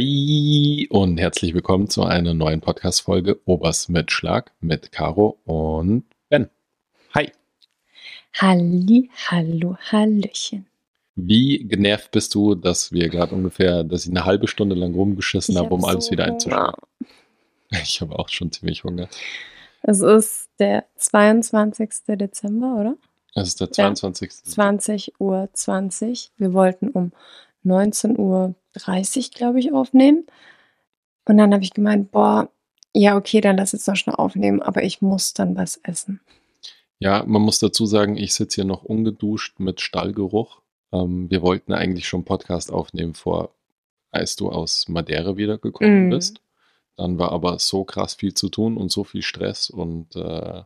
Hi und herzlich willkommen zu einer neuen Podcast-Folge Obers mit Schlag mit Caro und Ben. Hi. Halli, hallo, hallöchen. Wie genervt bist du, dass wir gerade ungefähr, dass ich eine halbe Stunde lang rumgeschissen habe, um alles so wieder Hunger. einzuschlagen? Ich habe auch schon ziemlich Hunger. Es ist der 22. Dezember, oder? Es ist der Ja. 22. 20 Uhr 20. Wir wollten um 19 Uhr 30, glaube ich, aufnehmen. Und dann habe ich gemeint, boah, ja, okay, dann lass jetzt noch schnell aufnehmen, aber ich muss dann was essen. Ja, man muss dazu sagen, ich sitze hier noch ungeduscht mit Stallgeruch. Ähm, wir wollten eigentlich schon Podcast aufnehmen vor, als du aus Madeira wiedergekommen Mhm. bist. Dann war aber so krass viel zu tun und so viel Stress und äh,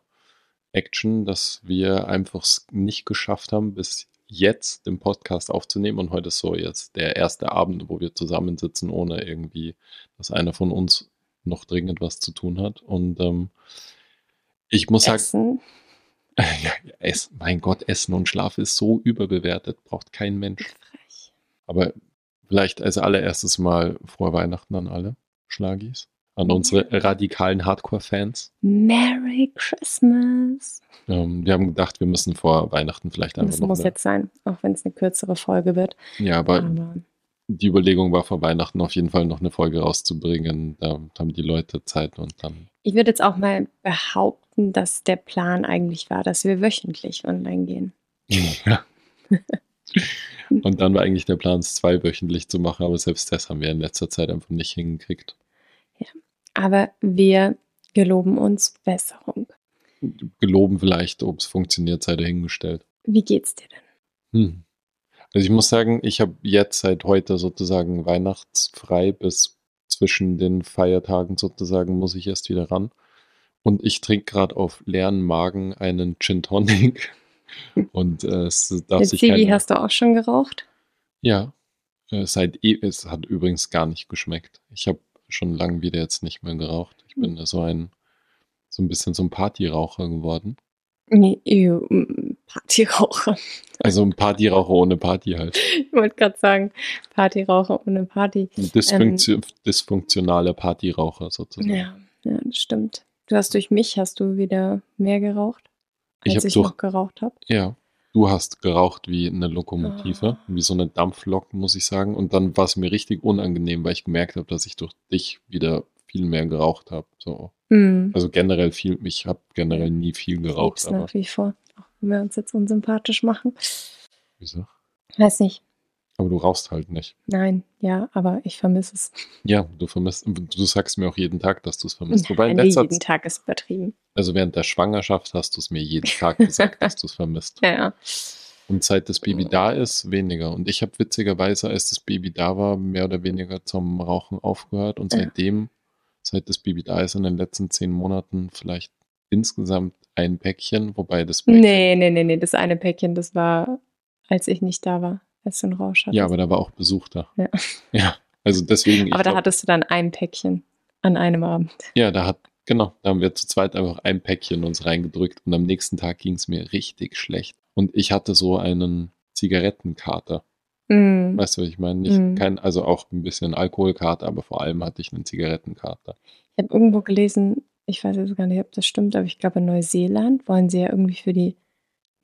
Action, dass wir einfach es nicht geschafft haben, bis jetzt den Podcast aufzunehmen. Und heute ist so jetzt der erste Abend, wo wir zusammensitzen, ohne irgendwie, dass einer von uns noch dringend was zu tun hat. Und ähm, ich muss sagen, Essen. ja, es, mein Gott, Essen und Schlaf ist so überbewertet, braucht kein Mensch. Aber vielleicht als allererstes mal frohe Weihnachten an alle Schlagis, an unsere radikalen Hardcore-Fans. Merry Christmas. Ähm, wir haben gedacht, wir müssen vor Weihnachten vielleicht einfach Das noch muss eine, jetzt sein, auch wenn es eine kürzere Folge wird. Ja, aber Aber die Überlegung war vor Weihnachten auf jeden Fall noch eine Folge rauszubringen. Da haben die Leute Zeit und dann. Ich würde jetzt auch mal behaupten, dass der Plan eigentlich war, dass wir wöchentlich online gehen. Ja. Und dann war eigentlich der Plan, es zweiwöchentlich zu machen, aber selbst das haben wir in letzter Zeit einfach nicht hingekriegt. Aber wir geloben uns Besserung. geloben vielleicht, ob es funktioniert, sei dahingestellt. Wie geht's dir denn? Hm. Also ich muss sagen, ich habe jetzt seit heute sozusagen weihnachtsfrei bis zwischen den Feiertagen sozusagen muss ich erst wieder ran. Und ich trinke gerade auf leeren Magen einen Gin Tonic. Und äh, es darf Mit sich Zivi hast du auch schon geraucht? Ja, äh, seit e es hat übrigens gar nicht geschmeckt. Ich habe schon lange wieder jetzt nicht mehr geraucht. Ich bin so ein so ein bisschen so ein Partyraucher geworden. Nee, mm, Partyraucher. Also ein Partyraucher ohne Party halt. Ich wollte gerade sagen, Partyraucher ohne Party. Ein Dysfunktio dysfunktionaler Partyraucher sozusagen. Ja, ja, das stimmt. Du hast durch mich hast du wieder mehr geraucht, Ich als hab ich, durch- noch geraucht habe. Ja. Du hast geraucht wie eine Lokomotive, Ah. wie so eine Dampflok, muss ich sagen. Und dann war es mir richtig unangenehm, weil ich gemerkt habe, dass ich durch dich wieder viel mehr geraucht habe. So. Hm. Also generell viel, ich habe generell nie viel geraucht, Lieb's aber nach wie vor. Auch wenn wir uns jetzt unsympathisch machen. wieso? Weiß nicht. Aber du rauchst halt nicht. Nein, ja, aber ich vermisse es. Ja, du vermisst, du sagst mir auch jeden Tag, dass du es vermisst. Wobei in Nein, letzter jeden Tag ist übertrieben. also während der Schwangerschaft hast du es mir jeden Tag gesagt, dass du es vermisst. Ja, ja. Und seit das Baby da ist, weniger. Und ich habe witzigerweise, als das Baby da war, mehr oder weniger zum Rauchen aufgehört. Und Ja. seitdem, seit das Baby da ist, in den letzten zehn Monaten vielleicht insgesamt ein Päckchen, wobei das Päckchen. Nee, nee, nee, nee. Das eine Päckchen, das war, als ich nicht da war, als du einen Rausch hattest. Ja, aber da war auch Besuch da. Ja. Ja, also deswegen. Aber da glaub, hattest du dann ein Päckchen an einem Abend. ja, da hat, genau, da haben wir zu zweit einfach ein Päckchen uns reingedrückt und am nächsten Tag ging es mir richtig schlecht. Und ich hatte so einen Zigarettenkater. Mm. Weißt du, was ich meine? Nicht Mhm. kein, also auch ein bisschen Alkoholkater, aber vor allem hatte ich einen Zigarettenkater. Ich habe irgendwo gelesen, ich weiß jetzt gar nicht, ob das stimmt, aber ich glaube, in Neuseeland wollen sie ja irgendwie für die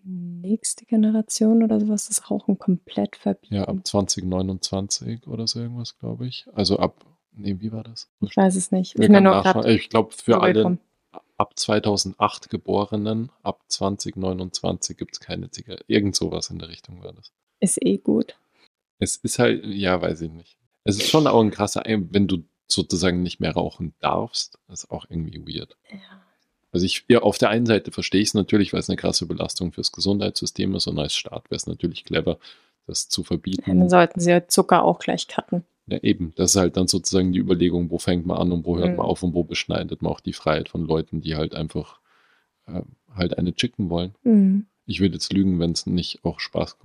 nächste Generation oder sowas das Rauchen komplett verbieten. Ja, ab 2029 oder so irgendwas, glaube ich. Also ab, nee, wie war das? ich weiß es nicht. Gerade ich glaube, für alle ab 2008 Geborenen, ab 2029 gibt es keine Zigarette. Irgend sowas in der Richtung war das. Ist eh gut. Es ist halt, ja, weiß ich nicht. Es ist schon auch ein krasser, wenn du sozusagen nicht mehr rauchen darfst, ist auch irgendwie weird. Ja. Also ich, ja, auf der einen Seite verstehe ich es natürlich, weil es eine krasse Belastung fürs Gesundheitssystem ist und als Staat wäre es natürlich clever, das zu Ja, verbieten. dann sollten sie ja Zucker auch gleich cutten. Ja, eben, das ist halt dann sozusagen die Überlegung, wo fängt man an und wo hört Mhm. man auf und wo beschneidet man auch die Freiheit von Leuten, die halt einfach äh, halt eine chicken wollen. Mhm. Ich würde jetzt lügen, wenn es nicht auch Spaß,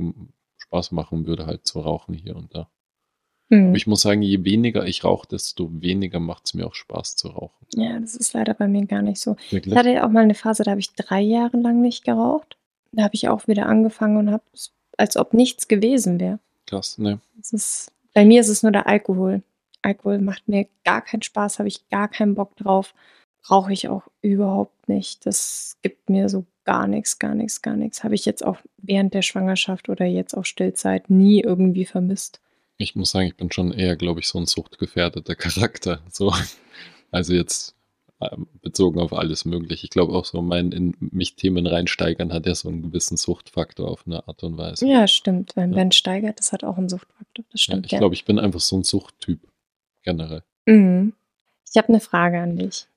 Spaß machen würde, halt zu rauchen hier und da. Mhm. Aber ich muss sagen, je weniger ich rauche, desto weniger macht es mir auch Spaß zu rauchen. Ja, das ist leider bei mir gar nicht so. Wirklich? Ich hatte ja auch mal eine Phase, da habe ich drei Jahre lang nicht geraucht. Da habe ich auch wieder angefangen und habe es, als ob nichts gewesen wäre. Krass, ne? Ist, bei mir ist es nur der Alkohol. Alkohol macht mir gar keinen Spaß, habe ich gar keinen Bock drauf. Brauche ich auch überhaupt nicht. Das gibt mir so gar nichts, gar nichts, gar nichts. Habe ich jetzt auch während der Schwangerschaft oder jetzt auch Stillzeit nie irgendwie vermisst. Ich muss sagen, ich bin schon eher, glaube ich, so ein suchtgefährdeter Charakter. So, also jetzt ähm, bezogen auf alles Mögliche. Ich glaube auch so, mein in mich Themen reinsteigern hat ja so einen gewissen Suchtfaktor auf eine Art und Weise. Ja, stimmt. Wenn ja. Ben steigert, das hat auch einen Suchtfaktor. Das stimmt. Ja, ich ja. glaube, ich bin einfach so ein Suchttyp generell. Mhm. Ich habe eine Frage an dich.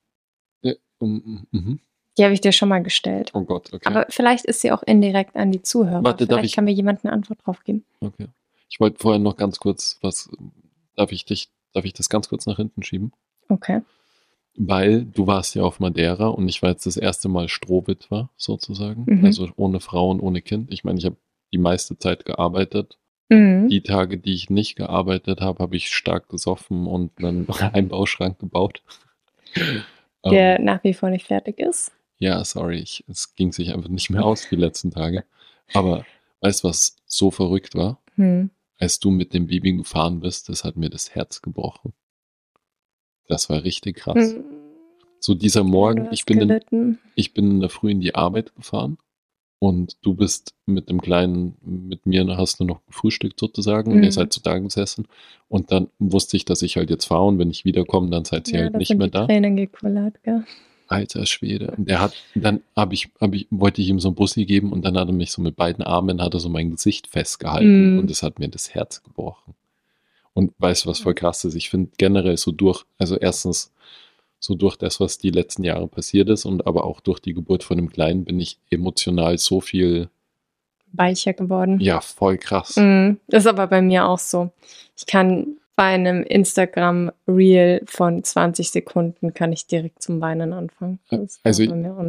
Ja, um, mhm. Die habe ich dir schon mal gestellt. Oh Gott, okay. Aber vielleicht ist sie auch indirekt an die Zuhörer. Warte, vielleicht darf ich, kann mir jemand eine Antwort drauf geben. Okay. Ich wollte vorher noch ganz kurz was. Darf ich dich, darf ich das ganz kurz nach hinten schieben? Okay. Weil du warst ja auf Madeira und ich war jetzt das erste Mal Strohwitwer sozusagen. Mhm. Also ohne Frau und ohne Kind. Ich meine, ich habe die meiste Zeit gearbeitet. Mhm. Die Tage, die ich nicht gearbeitet habe, habe ich stark gesoffen und einen Einbauschrank gebaut. Der ähm, nach wie vor nicht fertig ist. Ja, sorry, ich, es ging sich einfach nicht mehr aus die letzten Tage. Aber weißt du, was so verrückt war? Hm. Als du mit dem Baby gefahren bist, das hat mir das Herz gebrochen. Das war richtig krass. Hm. So dieser Morgen, ich bin, in, ich bin in der Früh in die Arbeit gefahren und du bist mit dem Kleinen, mit mir hast du noch gefrühstückt sozusagen und ihr hm. seid zu da gesessen und dann wusste ich, dass ich halt jetzt fahre und wenn ich wiederkomme, dann seid ihr ja, halt nicht mehr da. Tränen gekullert, gell? Alter Schwede. Und der hat, dann habe ich, hab ich, wollte ich ihm so einen Bussi geben und dann hat er mich so mit beiden Armen, hat er so mein Gesicht festgehalten mm. und es hat mir das Herz gebrochen. Und weißt du, was voll krass ist? Ich finde generell so durch, also erstens so durch das, was die letzten Jahre passiert ist und aber auch durch die Geburt von dem Kleinen bin ich emotional so viel weicher geworden. Ja, voll krass. Mm, das ist aber bei mir auch so. Ich kann bei einem Instagram-Reel von 20 Sekunden kann ich direkt zum Weinen anfangen. also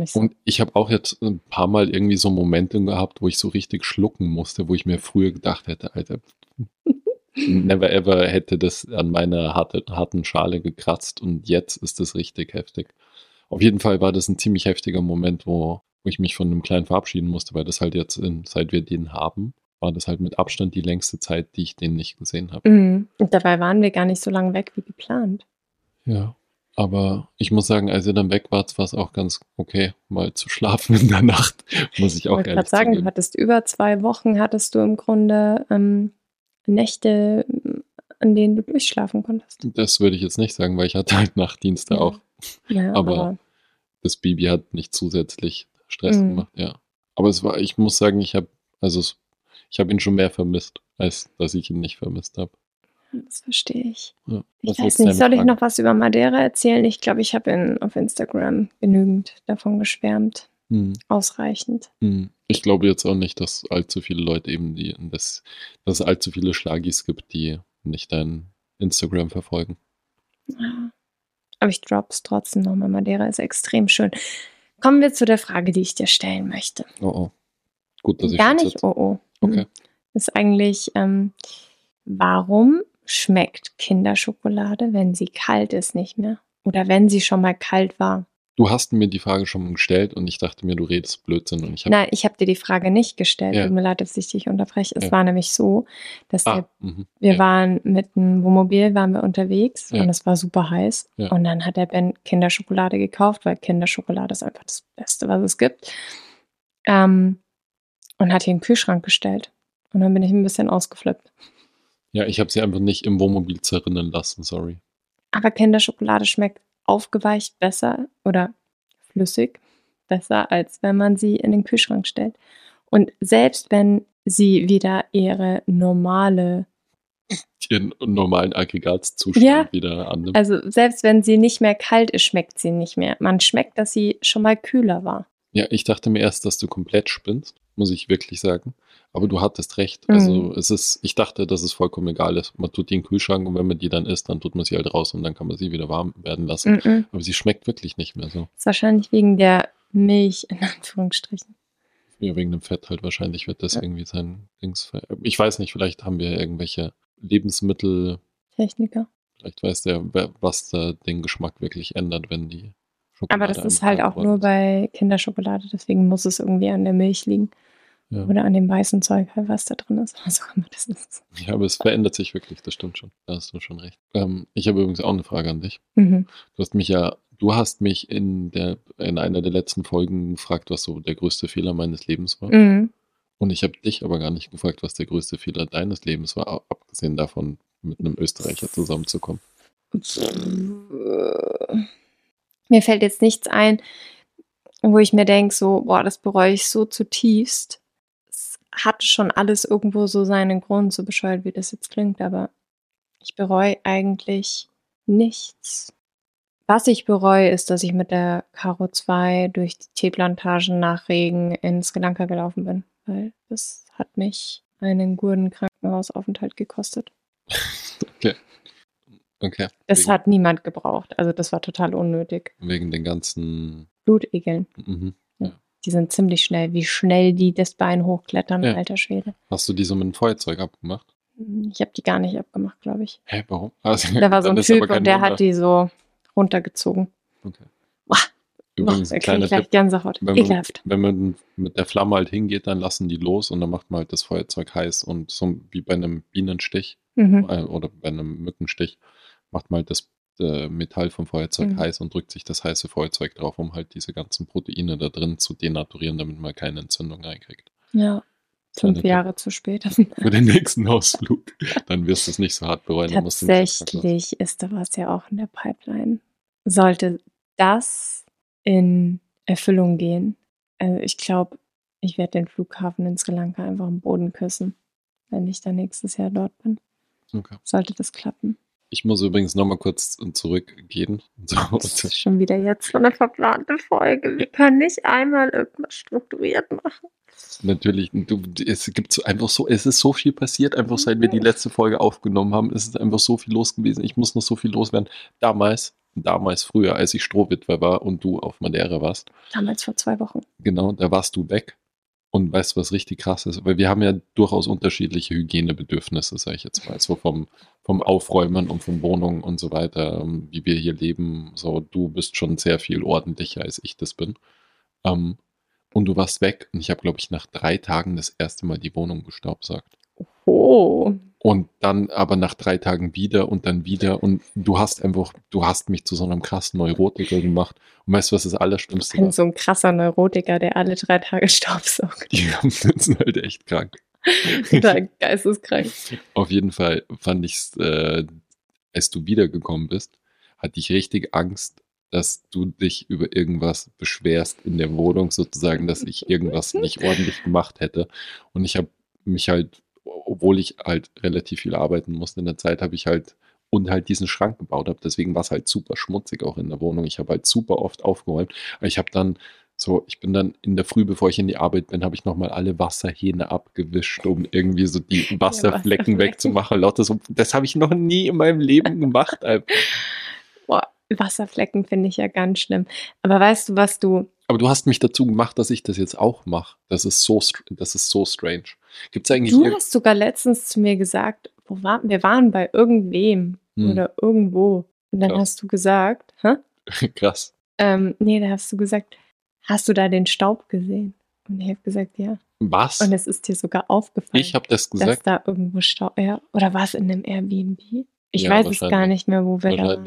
so. und ich habe auch jetzt ein paar Mal irgendwie so Momente gehabt, wo ich so richtig schlucken musste, wo ich mir früher gedacht hätte, Alter, never ever hätte das an meiner harte, harten Schale gekratzt und jetzt ist das richtig heftig. Auf jeden Fall war das ein ziemlich heftiger Moment, wo, wo ich mich von einem Kleinen verabschieden musste, weil das halt jetzt, in, seit wir den haben, war das halt mit Abstand die längste Zeit, die ich den nicht gesehen habe. Mhm. Und dabei waren wir gar nicht so lange weg wie geplant. Ja, aber ich muss sagen, als ihr dann weg wart, war es auch ganz okay, mal zu schlafen in der Nacht, muss ich auch ich ehrlich sagen. Zugeben. Du hattest über zwei Wochen, hattest du im Grunde ähm, Nächte, an denen du durchschlafen konntest. Das würde ich jetzt nicht sagen, weil ich hatte halt Nachtdienste ja. auch. Ja, aber, aber, das Baby hat nicht zusätzlich Stress mhm. gemacht, ja. Aber es war, ich muss sagen, ich habe, also es ich habe ihn schon mehr vermisst, als dass ich ihn nicht vermisst habe. Das verstehe ich. Ja, ich weiß nicht, soll ich noch was über Madeira erzählen? Ich glaube, ich habe auf Instagram genügend davon geschwärmt. Hm. Ausreichend. Hm. Ich glaube jetzt auch nicht, dass allzu viele Leute eben die, dass, dass es allzu viele Schlagis gibt, die nicht dein Instagram verfolgen. Ja. Aber ich drop's trotzdem nochmal. Madeira ist extrem schön. Kommen wir zu der Frage, die ich dir stellen möchte. Oh oh. Gut, dass ich Gar nicht, oh oh. Okay. Ist eigentlich, ähm, warum schmeckt Kinderschokolade, wenn sie kalt ist, nicht mehr? Oder wenn sie schon mal kalt war? Du hast mir die Frage schon gestellt und ich dachte mir, du redest Blödsinn. Und ich hab Nein, ich habe dir die Frage nicht gestellt. Ja. Tut mir leid, dass ich dich unterbreche. Es ja. war nämlich so, dass ah, der, mhm. wir ja. waren mit einem Wohnmobil waren wir unterwegs und es war super heiß. Und dann hat der Ben Kinderschokolade gekauft, weil Kinderschokolade ist einfach das Beste, was es gibt. Ähm, und hat ihn in den Kühlschrank gestellt. Und dann bin ich ein bisschen ausgeflippt. Ja, ich habe sie einfach nicht im Wohnmobil zerrinnen lassen, sorry. Aber Kinderschokolade schmeckt aufgeweicht besser oder flüssig besser, als wenn man sie in den Kühlschrank stellt. Und selbst wenn sie wieder ihre normale ihren normalen Aggregatzustand ja, wieder annimmt. Also selbst wenn sie nicht mehr kalt ist, schmeckt sie nicht mehr. Man schmeckt, dass sie schon mal kühler war. Ja, ich dachte mir erst, dass du komplett spinnst muss ich wirklich sagen. Aber du hattest recht. Also mhm. es ist, ich dachte, dass es vollkommen egal ist. Man tut die in den Kühlschrank und wenn man die dann isst, dann tut man sie halt raus und dann kann man sie wieder warm werden lassen. Mhm. Aber sie schmeckt wirklich nicht mehr so. Das ist wahrscheinlich wegen der Milch, in Anführungsstrichen. Ja, wegen dem Fett halt wahrscheinlich wird das ja. irgendwie sein Dings. Ich weiß nicht, vielleicht haben wir irgendwelche Lebensmittel. Techniker. Vielleicht weiß der, was da den Geschmack wirklich ändert, wenn die Schokolade. Aber das ist halt auch nur bei Kinderschokolade, deswegen muss es irgendwie an der Milch liegen. Ja. Oder an dem weißen Zeug, halt, was da drin ist. Was auch immer das ist. Ja, aber es verändert sich wirklich, das stimmt schon. Da hast du schon recht. Ähm, ich habe übrigens auch eine Frage an dich. Mhm. Du hast mich ja, du hast mich in der, in einer der letzten Folgen gefragt, was so der größte Fehler meines Lebens war. Mhm. Und ich habe dich aber gar nicht gefragt, was der größte Fehler deines Lebens war, ab- abgesehen davon, mit einem Österreicher zusammenzukommen. Mir fällt jetzt nichts ein, wo ich mir denke, so, boah, das bereue ich so zutiefst. Hatte schon alles irgendwo so seinen Grund, so bescheuert wie das jetzt klingt, aber ich bereue eigentlich nichts. Was ich bereue, ist, dass ich mit der Caro 2 durch die Teeplantagen nach Regen in Sri Lanka gelaufen bin, weil das hat mich einen guten Krankenhausaufenthalt gekostet. Okay. Okay. Das wegen, hat niemand gebraucht. Also das war total unnötig. wegen den ganzen. Blutegeln. Mhm. Die sind ziemlich schnell. Wie schnell die das Bein hochklettern, Ja. alter Schwede. Hast du die so mit dem Feuerzeug abgemacht? Ich habe die gar nicht abgemacht, glaube ich. Hä, warum? Also, Da war so ein Typ und der Wunder. hat die so runtergezogen. Okay. Boah, Übrigens, Boah, ein kleiner Tipp. Gänsehaut. Wenn man, wenn man mit der Flamme halt hingeht, dann lassen die los und dann macht man halt das Feuerzeug heiß und so wie bei einem Bienenstich Mhm. äh, oder bei einem Mückenstich macht man halt das äh, Metall vom Feuerzeug Mhm. heiß und drückt sich das heiße Feuerzeug drauf, um halt diese ganzen Proteine da drin zu denaturieren, damit man keine Entzündung reinkriegt. Ja, fünf. Jahre zu spät. Für den nächsten Ausflug. Dann wirst du es nicht so hart bereuen. Tatsächlich ist da was ja auch in der Pipeline. Sollte das in Erfüllung gehen, also ich glaube, ich werde den Flughafen in Sri Lanka einfach am Boden küssen, wenn ich dann nächstes Jahr dort bin. Okay. Sollte das klappen. Ich muss übrigens nochmal kurz zurückgehen. So, Das ist schon wieder jetzt so eine verplante Folge. Wir können nicht einmal irgendwas strukturiert machen. natürlich, du, es gibt so einfach so, es ist so viel passiert, einfach seit wir die letzte Folge aufgenommen haben, es ist einfach so viel los gewesen. Ich muss noch so viel loswerden. Damals, damals früher, als ich Strohwitwer war und du auf Madeira warst, Damals vor zwei Wochen. genau, da warst du weg. Und weißt du, was richtig krass ist? Weil wir haben ja durchaus unterschiedliche Hygienebedürfnisse, sage ich jetzt mal, so vom, vom Aufräumen und von Wohnungen und so weiter, ähm, wie wir hier leben. So, du bist schon sehr viel ordentlicher, als ich das bin. Ähm, und du warst weg und ich habe, glaube ich, nach drei Tagen das erste Mal die Wohnung gestaubsaugt. Oh. Und dann aber nach drei Tagen wieder und dann wieder und du hast einfach, du hast mich zu so einem krassen Neurotiker gemacht. Und weißt du, was das Allerschlimmste Ich bin war? so ein krasser Neurotiker, der alle drei Tage Staubsaugt. Die sind halt echt krank. Total geisteskrank. Auf jeden Fall fand ich es, äh, als du wiedergekommen bist, hatte ich richtig Angst, dass du dich über irgendwas beschwerst in der Wohnung, sozusagen, dass ich irgendwas nicht ordentlich gemacht hätte. Und ich habe mich halt, obwohl ich halt relativ viel arbeiten musste in der Zeit, habe ich halt und halt diesen Schrank gebaut habe. Deswegen war es halt super schmutzig auch in der Wohnung. Ich habe halt super oft aufgeräumt. Ich habe dann so, ich bin dann in der Früh, bevor ich in die Arbeit bin, habe ich nochmal alle Wasserhähne abgewischt, um irgendwie so die Wasserflecken wegzumachen. Lauter so, das habe ich noch nie in meinem Leben gemacht. Boah, Wasserflecken finde ich ja ganz schlimm. Aber weißt du, was du. Aber du hast mich dazu gemacht, dass ich das jetzt auch mache. Das ist so, das ist so strange. Gibt es eigentlich Du hast sogar letztens zu mir gesagt, wo waren, wir waren bei irgendwem Hm. oder irgendwo. Und dann Krass. hast du gesagt, hä? krass? Ähm, nee, da hast du gesagt, hast du da den Staub gesehen? Und ich habe gesagt, ja. Was? Und es ist dir sogar aufgefallen, Ich habe das dass gesagt. da irgendwo Staub. Ja, oder war es in einem Airbnb? Ich Ja, weiß es gar nicht mehr, wo wir da waren.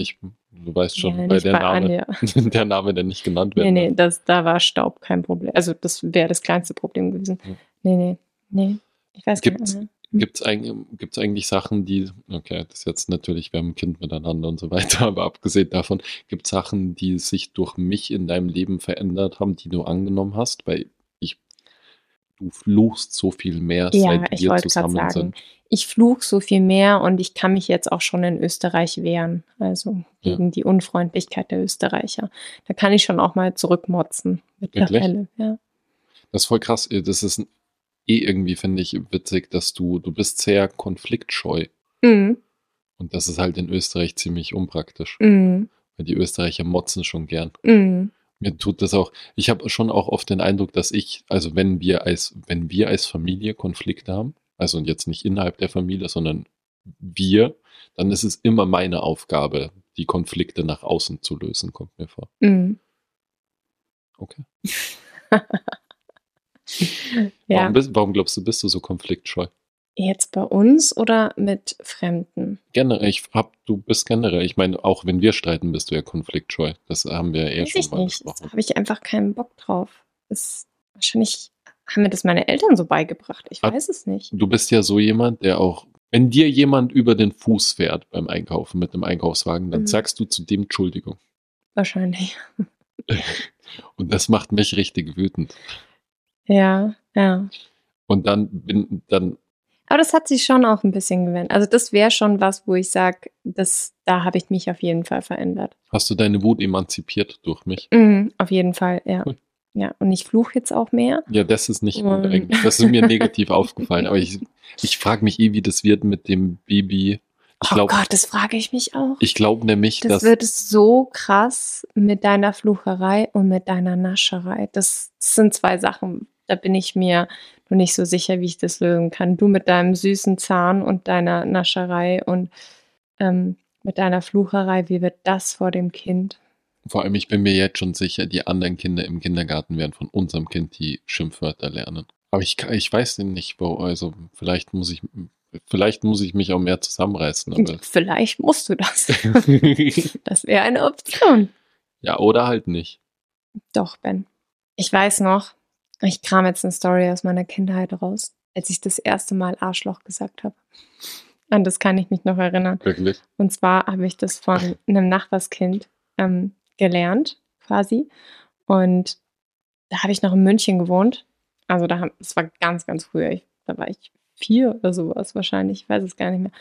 Du weißt schon, Ja, bei der bei Name, der Name, der nicht genannt Nee, wird. nee, das, da war Staub kein Problem. Also das wäre das kleinste Problem gewesen. Ja. Nee, nee, nee. Ich weiß gar nicht. Gibt es eigentlich, gibt's eigentlich Sachen, die, okay, das ist jetzt natürlich, wir haben ein Kind miteinander und so weiter, aber abgesehen davon, gibt es Sachen, die sich durch mich in deinem Leben verändert haben, die du angenommen hast? Weil ich, du fluchst so viel mehr, Ja, seit wir zusammen sagen, sind. ich fluch so viel mehr und ich kann mich jetzt auch schon in Österreich wehren. Also Ja. gegen die Unfreundlichkeit der Österreicher. Da kann ich schon auch mal zurückmotzen mittlerweile. Ja. Das ist voll krass. Das ist eh irgendwie, finde ich, witzig, dass du, du bist sehr konfliktscheu. Mhm. Und das ist halt in Österreich ziemlich unpraktisch. Mhm. Weil die Österreicher motzen schon gern. Mhm. Mir tut das auch, ich habe schon auch oft den Eindruck, dass ich, also wenn wir als, wenn wir als Familie Konflikte haben, also jetzt nicht innerhalb der Familie, sondern wir, dann ist es immer meine Aufgabe, die Konflikte nach außen zu lösen, kommt mir vor. Mhm. Okay. Ja, Warum, bist, warum glaubst du, bist du so konfliktscheu? jetzt bei uns oder mit Fremden? Generell, ich hab, du bist generell, ich meine, auch wenn wir streiten, bist du ja konfliktscheu. Das haben wir ja eh Weiß schon ich mal nicht. Da besprochen. habe ich einfach keinen Bock drauf. Das wahrscheinlich haben mir das meine Eltern so beigebracht. Ich Hat- weiß es nicht. Du bist ja so jemand, der auch, wenn dir jemand über den Fuß fährt beim Einkaufen mit einem Einkaufswagen, dann Mhm. sagst du zu dem Entschuldigung. Wahrscheinlich. Und das macht mich richtig wütend. Ja, ja. Und dann bin, dann, Aber das hat sich schon auch ein bisschen gewendet. Also das wäre schon was, wo ich sage, das, da habe ich mich auf jeden Fall verändert. hast du deine Wut emanzipiert durch mich. Mhm, auf jeden Fall, ja. Cool. Ja, und ich fluche jetzt auch mehr. Ja, das ist nicht gut eigentlich. Das ist mir negativ aufgefallen. Aber ich, ich frage mich eh, wie das wird mit dem Baby. Ich oh glaube Gott, das frage ich mich auch. ich glaub nämlich, Das dass wird so krass mit deiner Flucherei und mit deiner Nascherei. Das sind zwei Sachen, da bin ich mir noch nicht so sicher, wie ich das lösen kann. Du mit deinem süßen Zahn und deiner Nascherei und ähm, mit deiner Flucherei, wie wird das vor dem Kind? vor allem, ich bin mir jetzt schon sicher, die anderen Kinder im Kindergarten werden von unserem Kind die Schimpfwörter lernen. Aber ich, ich weiß nicht, wo, also vielleicht muss ich, vielleicht muss ich mich auch mehr zusammenreißen. Aber Vielleicht musst du das. Das wäre eine Option. ja, oder halt nicht. Doch, Ben. Ich weiß noch, ich kram jetzt eine Story aus meiner Kindheit raus, als ich das erste Mal Arschloch gesagt habe. An das kann ich mich noch erinnern. Wirklich. Und zwar habe ich das von einem Nachbarskind ähm, gelernt, quasi. Und da habe ich noch in München gewohnt. Also da haben, das war ganz, ganz früher. Ich, da war ich vier oder sowas wahrscheinlich. Ich weiß es gar nicht mehr.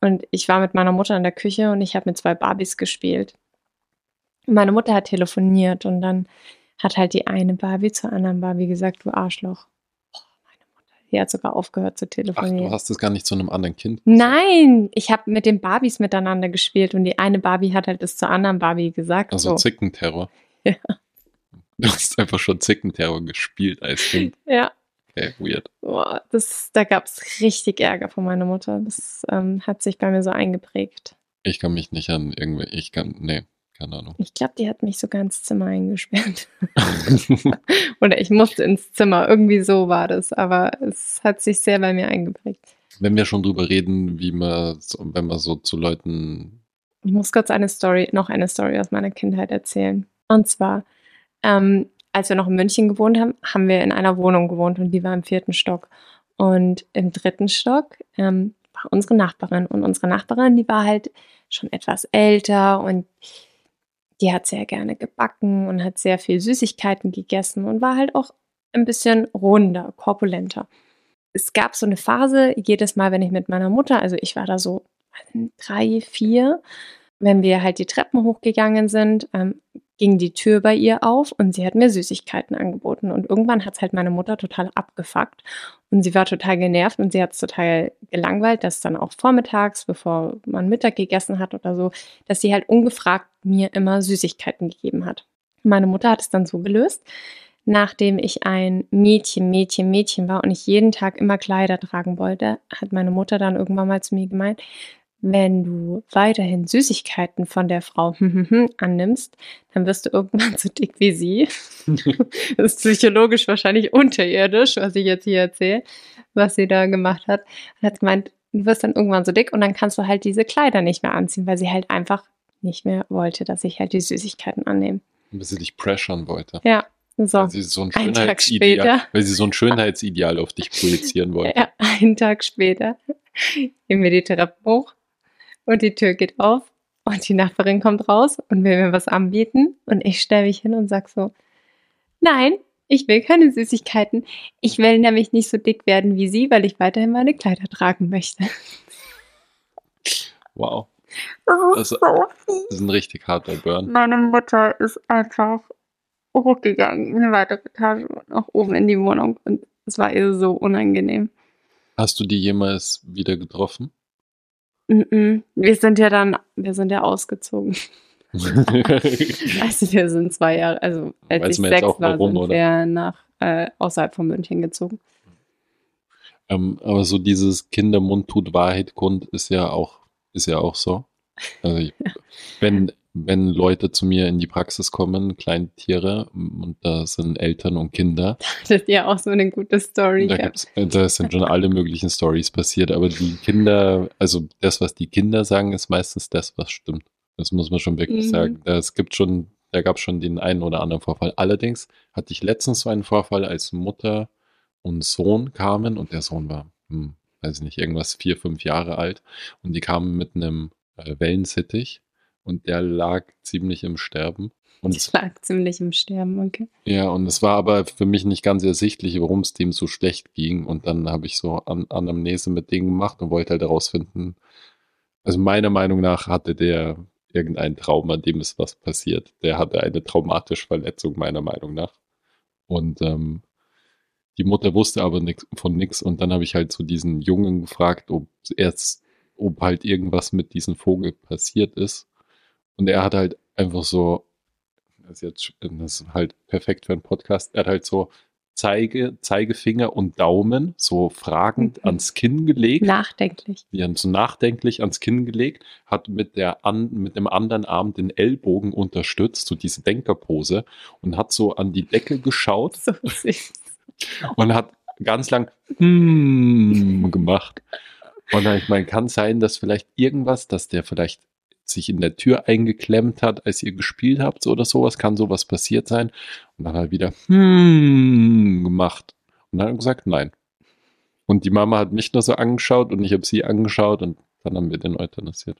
Und ich war mit meiner Mutter in der Küche und ich habe mit zwei Barbies gespielt. Und meine Mutter hat telefoniert und dann hat halt die eine Barbie zur anderen Barbie gesagt, du Arschloch. Oh, meine Mutter, die hat sogar aufgehört zu Ach, telefonieren. du hast das gar nicht zu einem anderen Kind. Nein, ich habe mit den Barbies miteinander gespielt und die eine Barbie hat halt das zur anderen Barbie gesagt. Also so. Zickenterror. Ja. Du hast einfach schon Zickenterror gespielt als Kind. Ja, Okay, weird. boah, das, da gab es richtig Ärger von meiner Mutter. Das ähm, hat sich bei mir so eingeprägt. Ich kann mich nicht an irgendwie, ich kann, nee, keine Ahnung. Ich glaube, die hat mich sogar ins Zimmer eingesperrt. Oder ich musste ins Zimmer. Irgendwie so war das. Aber es hat sich sehr bei mir eingeprägt. Wenn wir schon drüber reden, wie man, so, wenn man so zu Leuten, Ich muss kurz eine Story, noch eine Story aus meiner Kindheit erzählen. Und zwar, ähm, als wir noch in München gewohnt haben, haben wir in einer Wohnung gewohnt und die war im vierten Stock. Und im dritten Stock ähm, war unsere Nachbarin. Und unsere Nachbarin, die war halt schon etwas älter und die hat sehr gerne gebacken und hat sehr viel Süßigkeiten gegessen und war halt auch ein bisschen runder, korpulenter. Es gab so eine Phase, jedes Mal, wenn ich mit meiner Mutter, also ich war da so drei, vier, wenn wir halt die Treppen hochgegangen sind, ähm, ging die Tür bei ihr auf und sie hat mir Süßigkeiten angeboten. Und irgendwann hat es halt meine Mutter total abgefuckt und sie war total genervt und sie hat es total gelangweilt, dass dann auch vormittags, bevor man Mittag gegessen hat oder so, dass sie halt ungefragt mir immer Süßigkeiten gegeben hat. Meine Mutter hat es dann so gelöst, nachdem ich ein Mädchen, Mädchen, Mädchen war und ich jeden Tag immer Kleider tragen wollte, hat meine Mutter dann irgendwann mal zu mir gemeint, wenn du weiterhin Süßigkeiten von der Frau annimmst, dann wirst du irgendwann so dick wie sie. das ist psychologisch wahrscheinlich unterirdisch, was ich jetzt hier erzähle, was sie da gemacht hat. Und hat gemeint, du wirst dann irgendwann so dick und dann kannst du halt diese Kleider nicht mehr anziehen, weil sie halt einfach nicht mehr wollte, dass ich halt die Süßigkeiten annehme. bis sie dich pressern wollte. Ja, so. Weil sie so ein Schönheitsideal, später. weil sie so ein Schönheitsideal auf dich projizieren wollte. Ja, einen Tag später gehen wir die Treppe hoch und die Tür geht auf und die Nachbarin kommt raus und will mir was anbieten und ich stelle mich hin und sag so, nein, ich will keine Süßigkeiten. Ich will nämlich nicht so dick werden wie sie, weil ich weiterhin meine Kleider tragen möchte. Wow, Das Also- fies. das ist ein richtig harter Burn. Meine Mutter ist einfach hochgegangen, eine weitere Etage nach oben in die Wohnung und es war ihr so unangenehm. Hast du die jemals wieder getroffen? Wir sind ja dann, wir sind ja ausgezogen. Also wir sind zwei Jahre, also als Weiß ich sechs auch war, warum, sind oder? wir nach äh, außerhalb von München gezogen. ähm, aber so dieses Kindermund tut Wahrheit kund ist ja auch, ist ja auch so. Also ich, wenn, wenn Leute zu mir in die Praxis kommen, Kleintiere, und da sind Eltern und Kinder. Das ist ja auch so eine gute Story. Da, gibt's, äh, da sind schon alle möglichen Stories passiert, aber die Kinder, also das, was die Kinder sagen, ist meistens das, was stimmt. Das muss man schon wirklich Mhm. sagen. Da, es gibt schon, da gab es schon den einen oder anderen Vorfall. Allerdings hatte ich letztens so einen Vorfall, als Mutter und Sohn kamen und der Sohn war, hm, weiß ich nicht, irgendwas vier, fünf Jahre alt und die kamen mit einem äh, Wellensittich und der lag ziemlich im Sterben. Und Ich lag ziemlich im Sterben, okay. ja, und es war aber für mich nicht ganz ersichtlich, warum es dem so schlecht ging. Und dann habe ich so An Anamnese mit denen gemacht und wollte halt herausfinden, also meiner Meinung nach hatte der irgendein Trauma, dem ist was passiert. Der hatte eine traumatische Verletzung, meiner Meinung nach. Und ähm, die Mutter wusste aber nix, von nichts. Und dann habe ich halt so diesen Jungen gefragt, ob erst, ob halt irgendwas mit diesem Vogel passiert ist. Und er hat halt einfach so, das ist jetzt das ist halt perfekt für einen Podcast, er hat halt so Zeige, Zeigefinger und Daumen so fragend Mhm. ans Kinn gelegt, Nachdenklich. haben so nachdenklich ans Kinn gelegt, hat mit, der an, mit dem anderen Arm den Ellbogen unterstützt, so diese Denkerpose, und hat so an die Decke geschaut So und hat ganz lang hmm gemacht. Und dann, ich meine, kann sein, dass vielleicht irgendwas, dass der vielleicht sich in der Tür eingeklemmt hat, als ihr gespielt habt oder sowas, kann sowas passiert sein. Und dann hat er wieder hmm gemacht. Und dann hat er gesagt, nein. Und die Mama hat mich nur so angeschaut und ich habe sie angeschaut und dann haben wir den euthanasiert.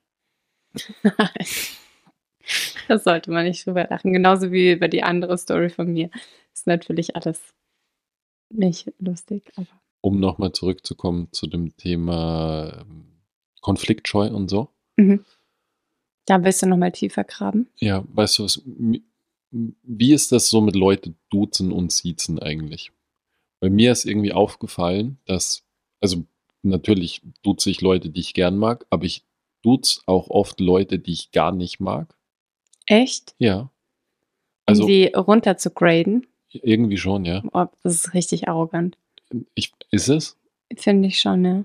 Das sollte man nicht drüber lachen. Genauso wie über die andere Story von mir. Ist natürlich alles nicht lustig, aber. Um nochmal zurückzukommen zu dem Thema ähm, Konfliktscheu und so. Mhm. Da willst du nochmal tiefer graben. Ja, weißt du was, wie ist das so mit Leute duzen und siezen eigentlich? Bei mir ist irgendwie aufgefallen, dass, also natürlich duze ich Leute, die ich gern mag, aber ich duze auch oft Leute, die ich gar nicht mag. Echt? Ja. Um Also sie runter zu graden. irgendwie schon, ja. Oh, das ist richtig arrogant. Ich, ist es? Finde ich schon, ne?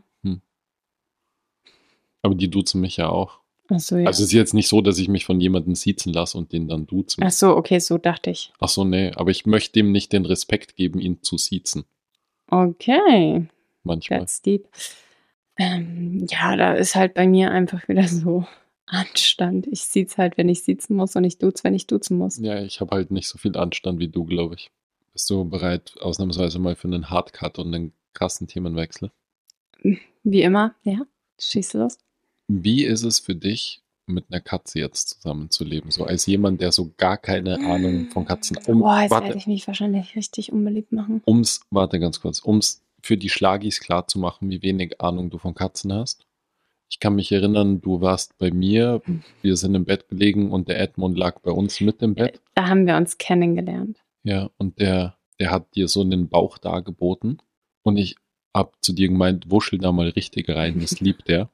Aber die duzen mich ja auch. Achso, ja. Also es ist jetzt nicht so, dass ich mich von jemandem siezen lasse und den dann duzen. Ach so, okay, so dachte ich. Ach so, nee, aber ich möchte dem nicht den Respekt geben, ihn zu siezen. Okay, Manchmal. that's deep. Ähm, ja, da ist halt bei mir einfach wieder so Anstand. Ich sieht's halt, wenn ich siezen muss und ich duze, wenn ich duzen muss. Ja, ich habe halt nicht so viel Anstand wie du, glaube ich. Bist du bereit, ausnahmsweise mal für einen Hardcut und einen krassen Themenwechsel? Wie immer, ja. Schießt du los? Wie ist es für dich, mit einer Katze jetzt zusammenzuleben? So als jemand, der so gar keine Ahnung von Katzen um, Boah, jetzt warte, werde ich mich wahrscheinlich richtig unbeliebt machen. ums, warte ganz kurz, ums für die Schlagis klar zu machen, wie wenig Ahnung du von Katzen hast. Ich kann mich erinnern, du warst bei mir, wir sind im Bett gelegen und der Edmund lag bei uns mit im Bett. Da haben wir uns kennengelernt. Ja, und der, der hat dir so einen Bauch dargeboten. Und ich hab zu dir gemeint, wuschel da mal richtig rein, das liebt der.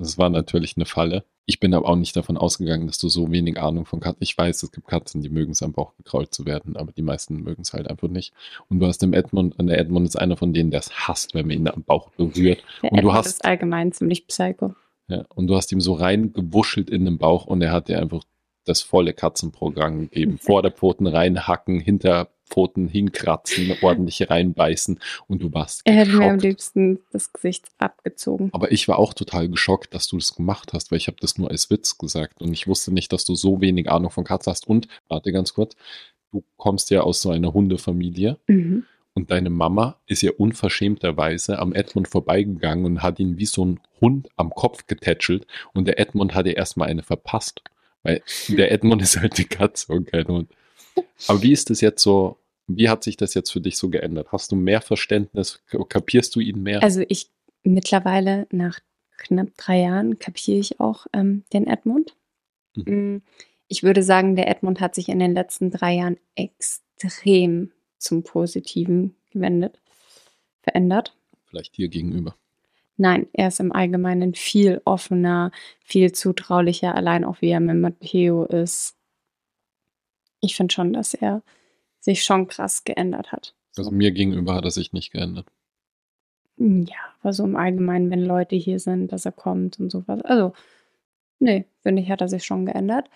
Es war natürlich eine Falle. Ich bin aber auch nicht davon ausgegangen, dass du so wenig Ahnung von Katzen. Ich weiß, es gibt Katzen, die mögen es am Bauch gekrault zu werden, aber die meisten mögen es halt einfach nicht. Und du hast dem Edmund, und der Edmund ist einer von denen, der es hasst, wenn man ihn am Bauch berührt. Der Und du Edmund hast- ist allgemein ziemlich psycho. Ja, und du hast ihm so reingewuschelt in den Bauch und er hat dir einfach das volle Katzenprogramm gegeben. Vorderpfoten reinhacken, Hinterpfoten hinkratzen, ordentlich reinbeißen und du warst Er hätte mir am liebsten das Gesicht abgezogen. Aber ich war auch total geschockt, dass du das gemacht hast, weil ich habe das nur als Witz gesagt und ich wusste nicht, dass du so wenig Ahnung von Katzen hast. Und, warte ganz kurz, du kommst ja aus so einer Hundefamilie Mhm. und deine Mama ist ja unverschämterweise am Edmund vorbeigegangen und hat ihn wie so ein Hund am Kopf getätschelt und der Edmund hat ihr erstmal eine verpasst. Weil der Edmund ist halt die Katze und kein Hund. Aber wie ist das jetzt so, wie hat sich das jetzt für dich so geändert? Hast du mehr Verständnis? Kapierst du ihn mehr? Also ich mittlerweile nach knapp drei Jahren kapiere ich auch ähm, den Edmund. Mm, Ich würde sagen, der Edmund hat sich in den letzten drei Jahren extrem zum Positiven gewendet, verändert. Vielleicht dir gegenüber. Nein, er ist im Allgemeinen viel offener, viel zutraulicher, allein auch wie er mit Matteo ist. Ich finde schon, dass er sich schon krass geändert hat. Also mir gegenüber hat er sich nicht geändert. Ja, aber so im Allgemeinen, wenn Leute hier sind, dass er kommt und sowas. Also, nee, finde ich, hat er sich schon geändert.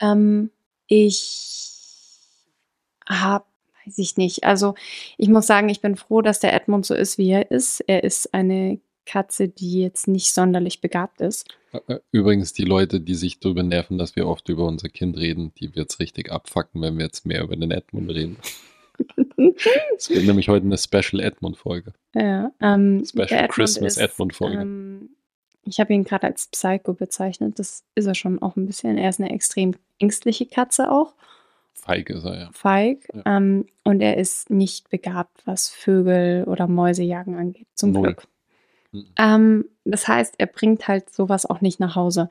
Ähm, ich habe, weiß ich nicht. Also ich muss sagen, ich bin froh, dass der Edmund so ist, wie er ist. Er ist eine Katze, die jetzt nicht sonderlich begabt ist. Übrigens, die Leute, die sich darüber nerven, dass wir oft über unser Kind reden, die wird es richtig abfacken, wenn wir jetzt mehr über den Edmund reden. Es wird nämlich heute eine Special Edmund-Folge. Ja, ähm, Special Edmund Christmas ist, Edmund-Folge. Ähm, ich habe ihn gerade als Psycho bezeichnet. Das ist er schon auch ein bisschen. Er ist eine extrem ängstliche Katze auch. Feige ist er, ja. feig Ja. ähm, und er ist nicht begabt, was Vögel oder Mäusejagen angeht, zum Null. Glück. Mhm. Ähm, das heißt, er bringt halt sowas auch nicht nach Hause.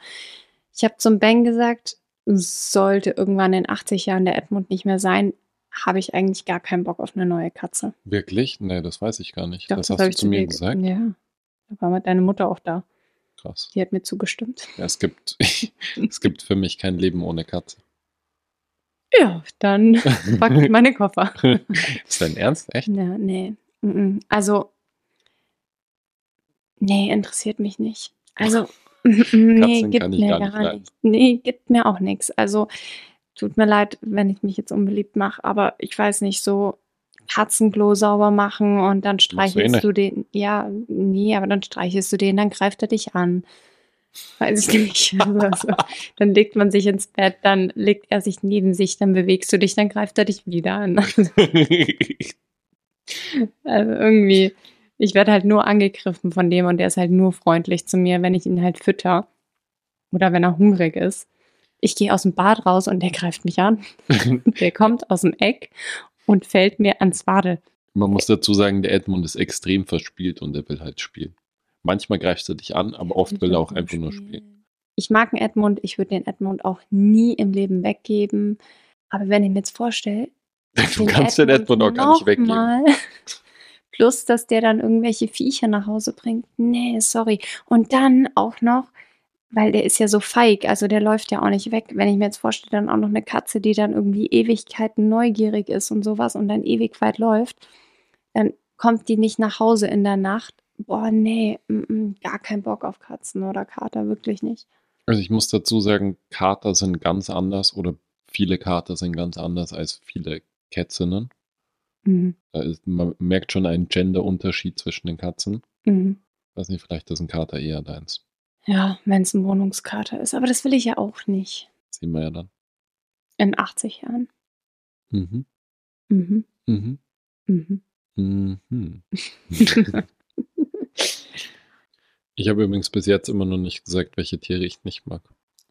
Ich habe zum Ben gesagt, sollte irgendwann in 80 Jahren der Edmund nicht mehr sein, habe ich eigentlich gar keinen Bock auf eine neue Katze. Wirklich? Nee, das weiß ich gar nicht. Doch, das hab hast du zu mir gesagt? Ja. Da war mit deine Mutter auch da. Krass. Die hat mir zugestimmt. Ja, es gibt, es gibt für mich kein Leben ohne Katze. Ja, dann pack meine Koffer. ist dein Ernst? Echt? Ja, nee. Also, nee, interessiert mich nicht. Also, nee, gibt mir gar gar, nicht. Nee, gibt mir auch nichts. Also, tut mir leid, wenn ich mich jetzt unbeliebt mache, aber ich weiß nicht, so Katzenklo sauber machen und dann du eh streichelst nicht. du den. Ja, nee, aber dann streichelst du den, dann greift er dich an. Weiß ich nicht. Also, dann legt man sich ins Bett, dann legt er sich neben sich, dann bewegst du dich, dann greift er dich wieder an. Also irgendwie, ich werde halt nur angegriffen von dem und der ist halt nur freundlich zu mir, wenn ich ihn halt fütter oder wenn er hungrig ist. Ich gehe aus dem Bad raus und der greift mich an. Der kommt aus dem Eck und fällt mir ans Wadel. Man muss dazu sagen, der Edmund ist extrem verspielt und er will halt spielen. Manchmal greifst du dich an, aber oft will er auch einfach nur spielen. Ich mag einen Edmund, ich würde den Edmund auch nie im Leben weggeben. Aber wenn ich mir jetzt vorstelle, Du kannst den Edmund auch gar nicht weggeben. nochmal. Plus, dass der dann irgendwelche Viecher nach Hause bringt. Nee, sorry. Und dann auch noch, weil der ist ja so feig, also der läuft ja auch nicht weg. Wenn ich mir jetzt vorstelle, dann auch noch eine Katze, die dann irgendwie Ewigkeiten neugierig ist und sowas und dann ewig weit läuft, dann kommt die nicht nach Hause in der Nacht. Boah, nee, mm, mm, gar kein Bock auf Katzen oder Kater, wirklich nicht. Also ich muss dazu sagen, Kater sind ganz anders oder viele Kater sind ganz anders als viele Kätzinnen. Mhm. Da ist, man merkt schon einen Gender-Unterschied zwischen den Katzen. Mhm. weiß nicht, vielleicht ist ein Kater eher deins. Ja, wenn es ein Wohnungskater ist. Aber das will ich ja auch nicht. Sehen wir ja dann. In 80 Jahren. Mhm. Mhm. Mhm. Mhm. Mhm. ich habe übrigens bis jetzt immer noch nicht gesagt, welche Tiere ich nicht mag.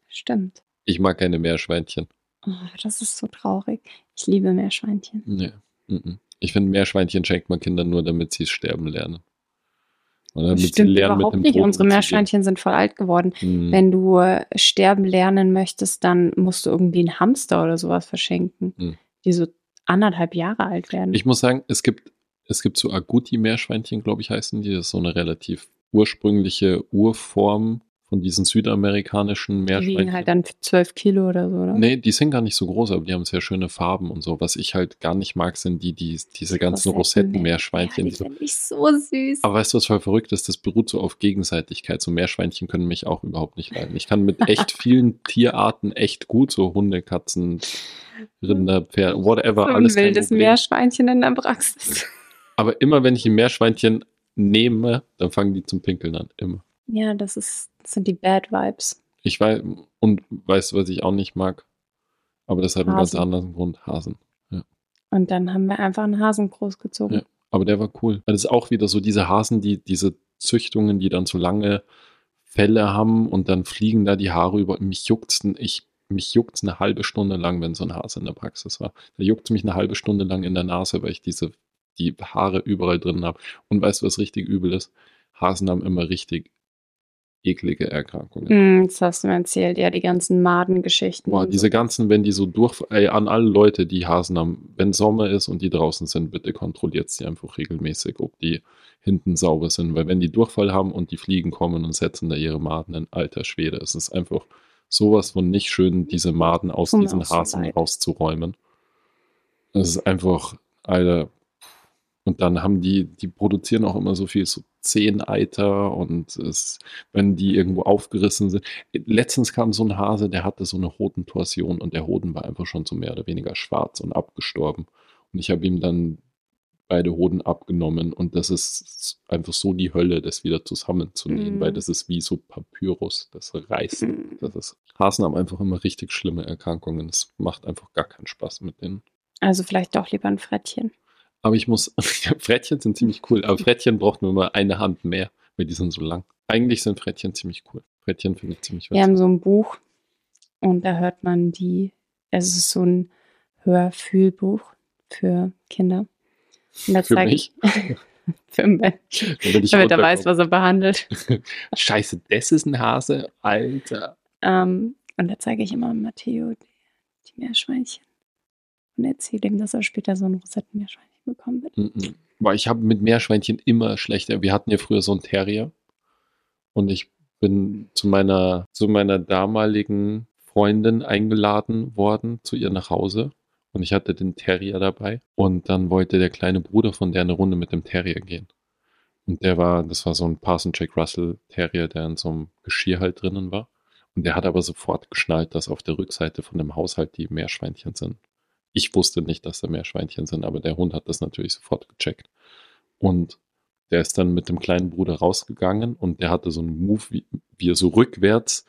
Stimmt. Ich mag keine Meerschweinchen. Oh, das ist so traurig. Ich liebe Meerschweinchen. Nee. Mhm. Ich finde, Meerschweinchen schenkt man Kindern nur, damit sie es sterben lernen. Und damit Stimmt überhaupt nicht. Tod Unsere. Meerschweinchen sind voll alt geworden. Mhm. Wenn du äh, sterben lernen möchtest, dann musst du irgendwie einen Hamster oder sowas verschenken, Mhm. die so anderthalb Jahre alt werden. Ich muss sagen, es gibt, es gibt so Agouti-Meerschweinchen, glaube ich, heißen die. Das ist so eine relativ ursprüngliche Urform von diesen südamerikanischen die Meerschweinchen. wiegen halt dann zwölf Kilo oder so, oder? Nee, die sind gar nicht so groß, aber die haben sehr schöne Farben und so. Was ich halt gar nicht mag, sind die, die diese ganzen Rosettenmeerschweinchen. Ja, die die so, finde ich so süß. aber weißt du, was voll verrückt ist? Das beruht so auf Gegenseitigkeit. So Meerschweinchen können mich auch überhaupt nicht leiden. Ich kann mit echt vielen Tierarten echt gut, so Hunde, Katzen, Rinder, Pferde, whatever, so ein alles wildes. Meerschweinchen in der Praxis. Aber immer wenn ich ein Meerschweinchen nehme, dann fangen die zum Pinkeln an. Immer. Ja, das, ist, das sind die Bad Vibes. Ich weiß, und weißt du, was ich auch nicht mag? Aber das hat einen ganz anderen Grund. Hasen. Und dann haben wir einfach einen Hasen großgezogen. Ja. Aber der war cool. Das ist auch wieder so diese Hasen, die, diese Züchtungen, die dann so lange Felle haben und dann fliegen da die Haare über. Mich juckt's, ich, mich juckt's eine halbe Stunde lang, wenn so ein Hase in der Praxis war. Da juckt's mich eine halbe Stunde lang in der Nase, weil ich diese, die Haare überall drin habe. Und weißt du, was richtig übel ist? Hasen haben immer richtig eklige Erkrankungen. Hm, das hast du mir erzählt, ja, die ganzen Madengeschichten. Boah, diese so. ganzen, wenn die so durch, ey, an alle Leute, die Hasen haben, wenn Sommer ist und die draußen sind, bitte kontrolliert sie einfach regelmäßig, ob die hinten sauber sind, weil wenn die Durchfall haben und die Fliegen kommen und setzen da ihre Maden in alter Schwede, es ist einfach sowas von nicht schön, diese Maden aus Tut diesen Hasen leid. rauszuräumen. Es ist einfach, Alter, und dann haben die, die produzieren auch immer so viel so Zeheneiter und es, wenn die irgendwo aufgerissen sind. Letztens kam so ein Hase, der hatte so eine Hodentorsion und der Hoden war einfach schon so mehr oder weniger schwarz und abgestorben. Und ich habe ihm dann beide Hoden abgenommen und das ist einfach so die Hölle, das wieder zusammenzunähen, Mhm. weil das ist wie so Papyrus, das reißt. Mhm. Das ist, Hasen haben einfach immer richtig schlimme Erkrankungen. Es macht einfach gar keinen Spaß mit denen. Also vielleicht doch lieber ein Frettchen. Aber ich muss, Frettchen sind ziemlich cool, aber Frettchen braucht nur immer eine Hand mehr, weil die sind so lang. Eigentlich sind Frettchen ziemlich cool. Frettchen finde ich ziemlich Wir haben so ein Buch und da hört man die, es ist so ein Hörfühlbuch für Kinder. Und da Für zeig- mich, für Ben, damit er weiß, was er behandelt. Scheiße, das ist ein Hase, Alter. Ähm, und da zeige ich immer Matteo die, die Meerschweinchen. Und erzähle ihm, dass er später so ein Rosettenmeerschweinchen bekommen wird. Mhm. Boah, ich habe mit Meerschweinchen immer schlechter. Wir hatten ja früher so einen Terrier und ich bin zu meiner, zu meiner damaligen Freundin eingeladen worden, zu ihr nach Hause. Und ich hatte den Terrier dabei. Und dann wollte der kleine Bruder von der eine Runde mit dem Terrier gehen. Und der war, das war so ein Parson Jack Russell Terrier, der in so einem Geschirr halt drinnen war. Und der hat aber sofort geschnallt, dass auf der Rückseite von dem Haushalt die Meerschweinchen sind. Ich wusste nicht, dass da Meerschweinchen sind, aber der Hund hat das natürlich sofort gecheckt. Und der ist dann mit dem kleinen Bruder rausgegangen und der hatte so einen Move, wie, wie er so rückwärts,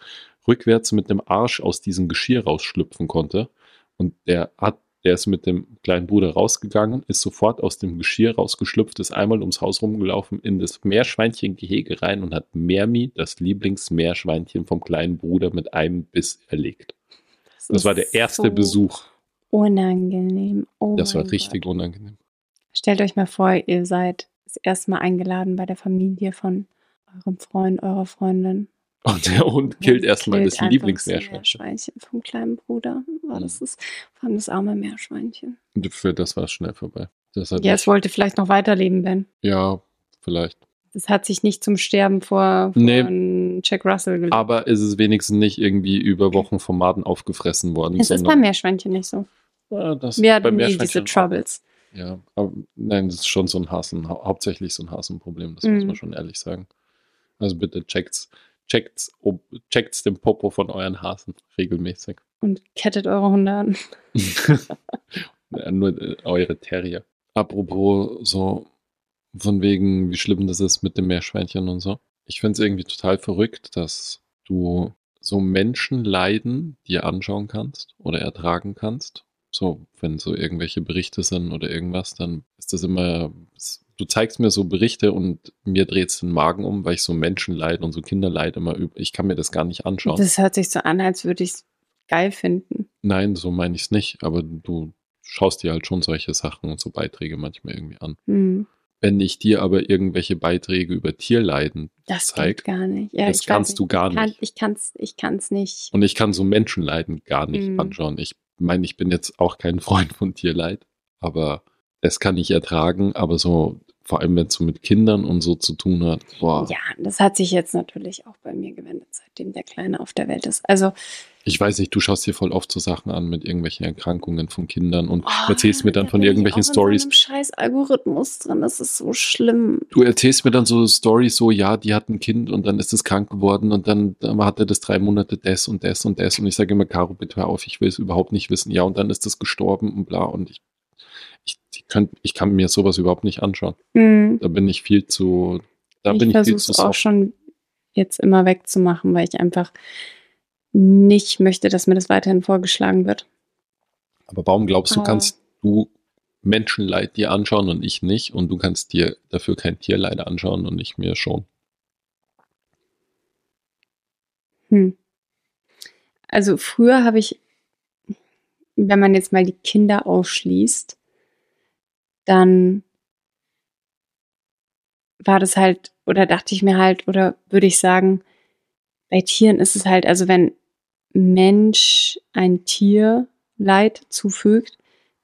rückwärts mit dem Arsch aus diesem Geschirr rausschlüpfen konnte. Und der hat, der ist mit dem kleinen Bruder rausgegangen, ist sofort aus dem Geschirr rausgeschlüpft, ist einmal ums Haus rumgelaufen, in das Meerschweinchengehege rein und hat Mermi, das Lieblingsmeerschweinchen vom kleinen Bruder, mit einem Biss erlegt. Das war ist der erste so Besuch. Unangenehm. Oh Das war richtig Gott. unangenehm. Stellt euch mal vor, ihr seid das erste Mal eingeladen bei der Familie von eurem Freund, eurer Freundin. Und der Hund killt erstmal das Lieblingsmeerschweinchen. Meerschweinchen vom kleinen Bruder. Oh, Mhm. das ist vor allem das arme Meerschweinchen. Für das war es schnell vorbei. Das Ja, es wollte vielleicht noch weiterleben, Ben. ja, vielleicht. Das hat sich nicht zum Sterben vor, vor Nee. Jack Russell gelegt. Aber ist es wenigstens nicht irgendwie über Wochen vom Maden aufgefressen worden. es ist beim Meerschweinchen nicht so. Das Wir hatten nie diese Troubles. Ja, aber nein, das ist schon so ein Hasen, hau hauptsächlich so ein Hasenproblem, das muss Mhm. man schon ehrlich sagen. Also bitte checkt's, checkt's, ob, checkt's den Popo von euren Hasen regelmäßig. Und kettet eure Hunde an. ja, nur äh, eure Terrier. Apropos so von wegen, wie schlimm das ist mit dem Meerschweinchen und so. Ich finde es irgendwie total verrückt, dass du so Menschenleiden dir anschauen kannst oder ertragen kannst. So, wenn so irgendwelche Berichte sind oder irgendwas, dann ist das immer, du zeigst mir so Berichte und mir dreht es den Magen um, weil ich so Menschenleid und so Kinderleid immer üb. Ich kann mir das gar nicht anschauen. Das hört sich so an, als würde ich es geil finden. Nein, so meine ich es nicht, aber du schaust dir halt schon solche Sachen und so Beiträge manchmal irgendwie an. Hm. Wenn ich dir aber irgendwelche Beiträge über Tierleiden Das zeig, geht gar nicht. Ja, das kannst du gar ich kann, nicht. Ich kann es ich kann's nicht. und ich kann so Menschenleiden gar nicht Mhm. anschauen. Ich meine, ich bin jetzt auch kein Freund von Tierleid, aber das kann ich ertragen, aber so, vor allem wenn es so mit Kindern und so zu tun hat, boah, Ja, das hat sich jetzt natürlich auch bei mir gewendet, seitdem der Kleine auf der Welt ist. Also, ich weiß nicht, du schaust dir voll oft so Sachen an mit irgendwelchen Erkrankungen von Kindern und oh, erzählst mir dann da von bin ich irgendwelchen auch Stories. In so scheiß Algorithmus drin, das ist so schlimm. Du erzählst mir dann so Stories, so, ja, die hat ein Kind und dann ist es krank geworden und dann, dann hatte das drei Monate das und das und das und ich sage immer, Caro, bitte hör auf, ich will es überhaupt nicht wissen. Ja, und dann ist das gestorben und bla und ich, ich, könnt, ich kann mir sowas überhaupt nicht anschauen. Hm. Da bin ich viel zu, da ich bin ich viel versuche zu es auch soft. schon jetzt immer wegzumachen, weil ich einfach nicht möchte, dass mir das weiterhin vorgeschlagen wird. Aber warum glaubst du, Aber- kannst du Menschenleid dir anschauen und ich nicht und du kannst dir dafür kein Tierleid anschauen und ich mir schon? Hm. Also früher habe ich, wenn man jetzt mal die Kinder ausschließt, dann war das halt, oder dachte ich mir halt, oder würde ich sagen, bei Tieren ist es halt, also wenn Mensch ein Tier Leid zufügt,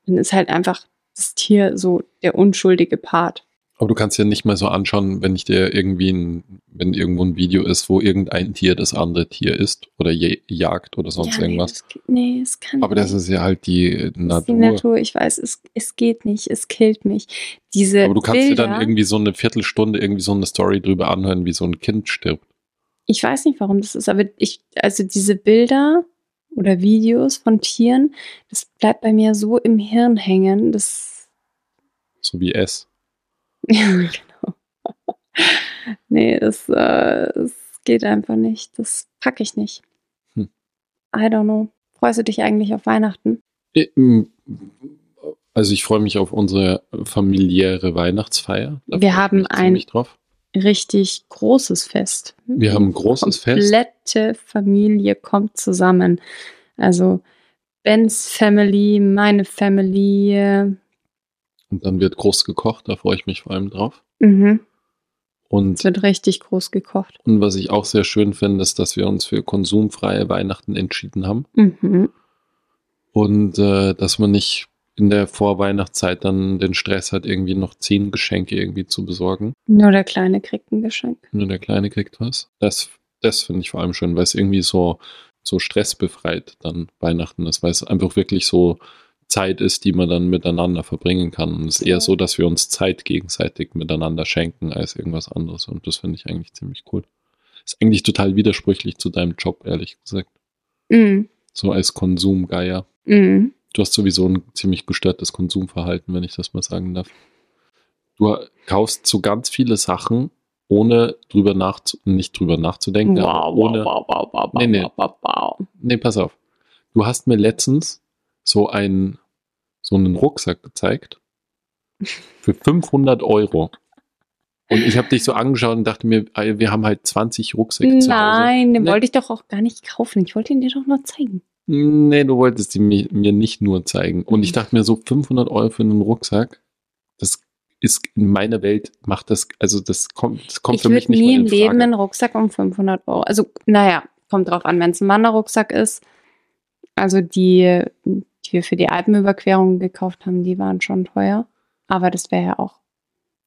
dann ist halt einfach das Tier so der unschuldige Part. Aber du kannst ja nicht mal so anschauen, wenn ich dir irgendwie ein wenn irgendwo ein Video ist, wo irgendein Tier das andere Tier ist oder jagt oder sonst ja, irgendwas. Nee, das, nee, es kann Aber das ist ja halt die Das ist Natur. die Natur. Ich weiß, es, es geht nicht. Es killt mich. Diese Aber du kannst Bilder, dir dann irgendwie so eine Viertelstunde irgendwie so eine Story drüber anhören, wie so ein Kind stirbt. ich weiß nicht, warum das ist, aber ich, also diese Bilder oder Videos von Tieren, das bleibt bei mir so im Hirn hängen. Das, So wie es. ja, genau. nee, das, äh, das geht einfach nicht. Das packe ich nicht. Hm. I don't know. Freust du dich eigentlich auf Weihnachten? Also ich freue mich auf unsere familiäre Weihnachtsfeier. Da Wir haben ein-. Richtig großes Fest. Wir haben ein großes Fest. komplette Familie kommt zusammen. Also Bens Family, meine Family. Und dann wird groß gekocht, da freue ich mich vor allem drauf. Mhm. Und, Es wird richtig groß gekocht. und was ich auch sehr schön finde, ist, dass wir uns für konsumfreie Weihnachten entschieden haben. Mhm. Und äh, dass man nicht in der Vorweihnachtszeit dann den Stress hat, irgendwie noch zehn Geschenke irgendwie zu besorgen. Nur der Kleine kriegt ein Geschenk. Nur der Kleine kriegt was. Das, das finde ich vor allem schön, weil es irgendwie so, so stressbefreit dann Weihnachten ist, weil es einfach wirklich so Zeit ist, die man dann miteinander verbringen kann. Und es ist eher so, dass wir uns Zeit gegenseitig miteinander schenken als irgendwas anderes. Und das finde ich eigentlich ziemlich cool. Ist eigentlich total widersprüchlich zu deinem Job, ehrlich gesagt. Mhm. So als Konsumgeier. Mhm. Du hast sowieso ein ziemlich gestörtes Konsumverhalten, wenn ich das mal sagen darf. Du kaufst so ganz viele Sachen, ohne drüber nachzu nicht drüber nachzudenken, aber ohne. wow, wow, wow, Nee, nee. wow, wow, wow. Nee, pass auf. Du hast mir letztens so einen, so einen Rucksack gezeigt für 500 Euro. Und ich habe dich so angeschaut und dachte mir, ey, wir haben halt 20 Rucksäcke zu Hause. Nein, den Nee. wollte ich doch auch gar nicht kaufen. Ich wollte ihn dir doch nur zeigen. Nee, du wolltest die mir, nicht nur zeigen. Und Mhm. ich dachte mir so, 500 Euro für einen Rucksack, das ist in meiner Welt, macht das, also das kommt, das kommt ich für mich würde nicht nie mal im in Frage. Leben einen Rucksack um 500 Euro. Also, naja, kommt drauf an, wenn es ein Wanderrucksack ist. Also die, die wir für die Alpenüberquerung gekauft haben, die waren schon teuer. Aber das wäre ja auch,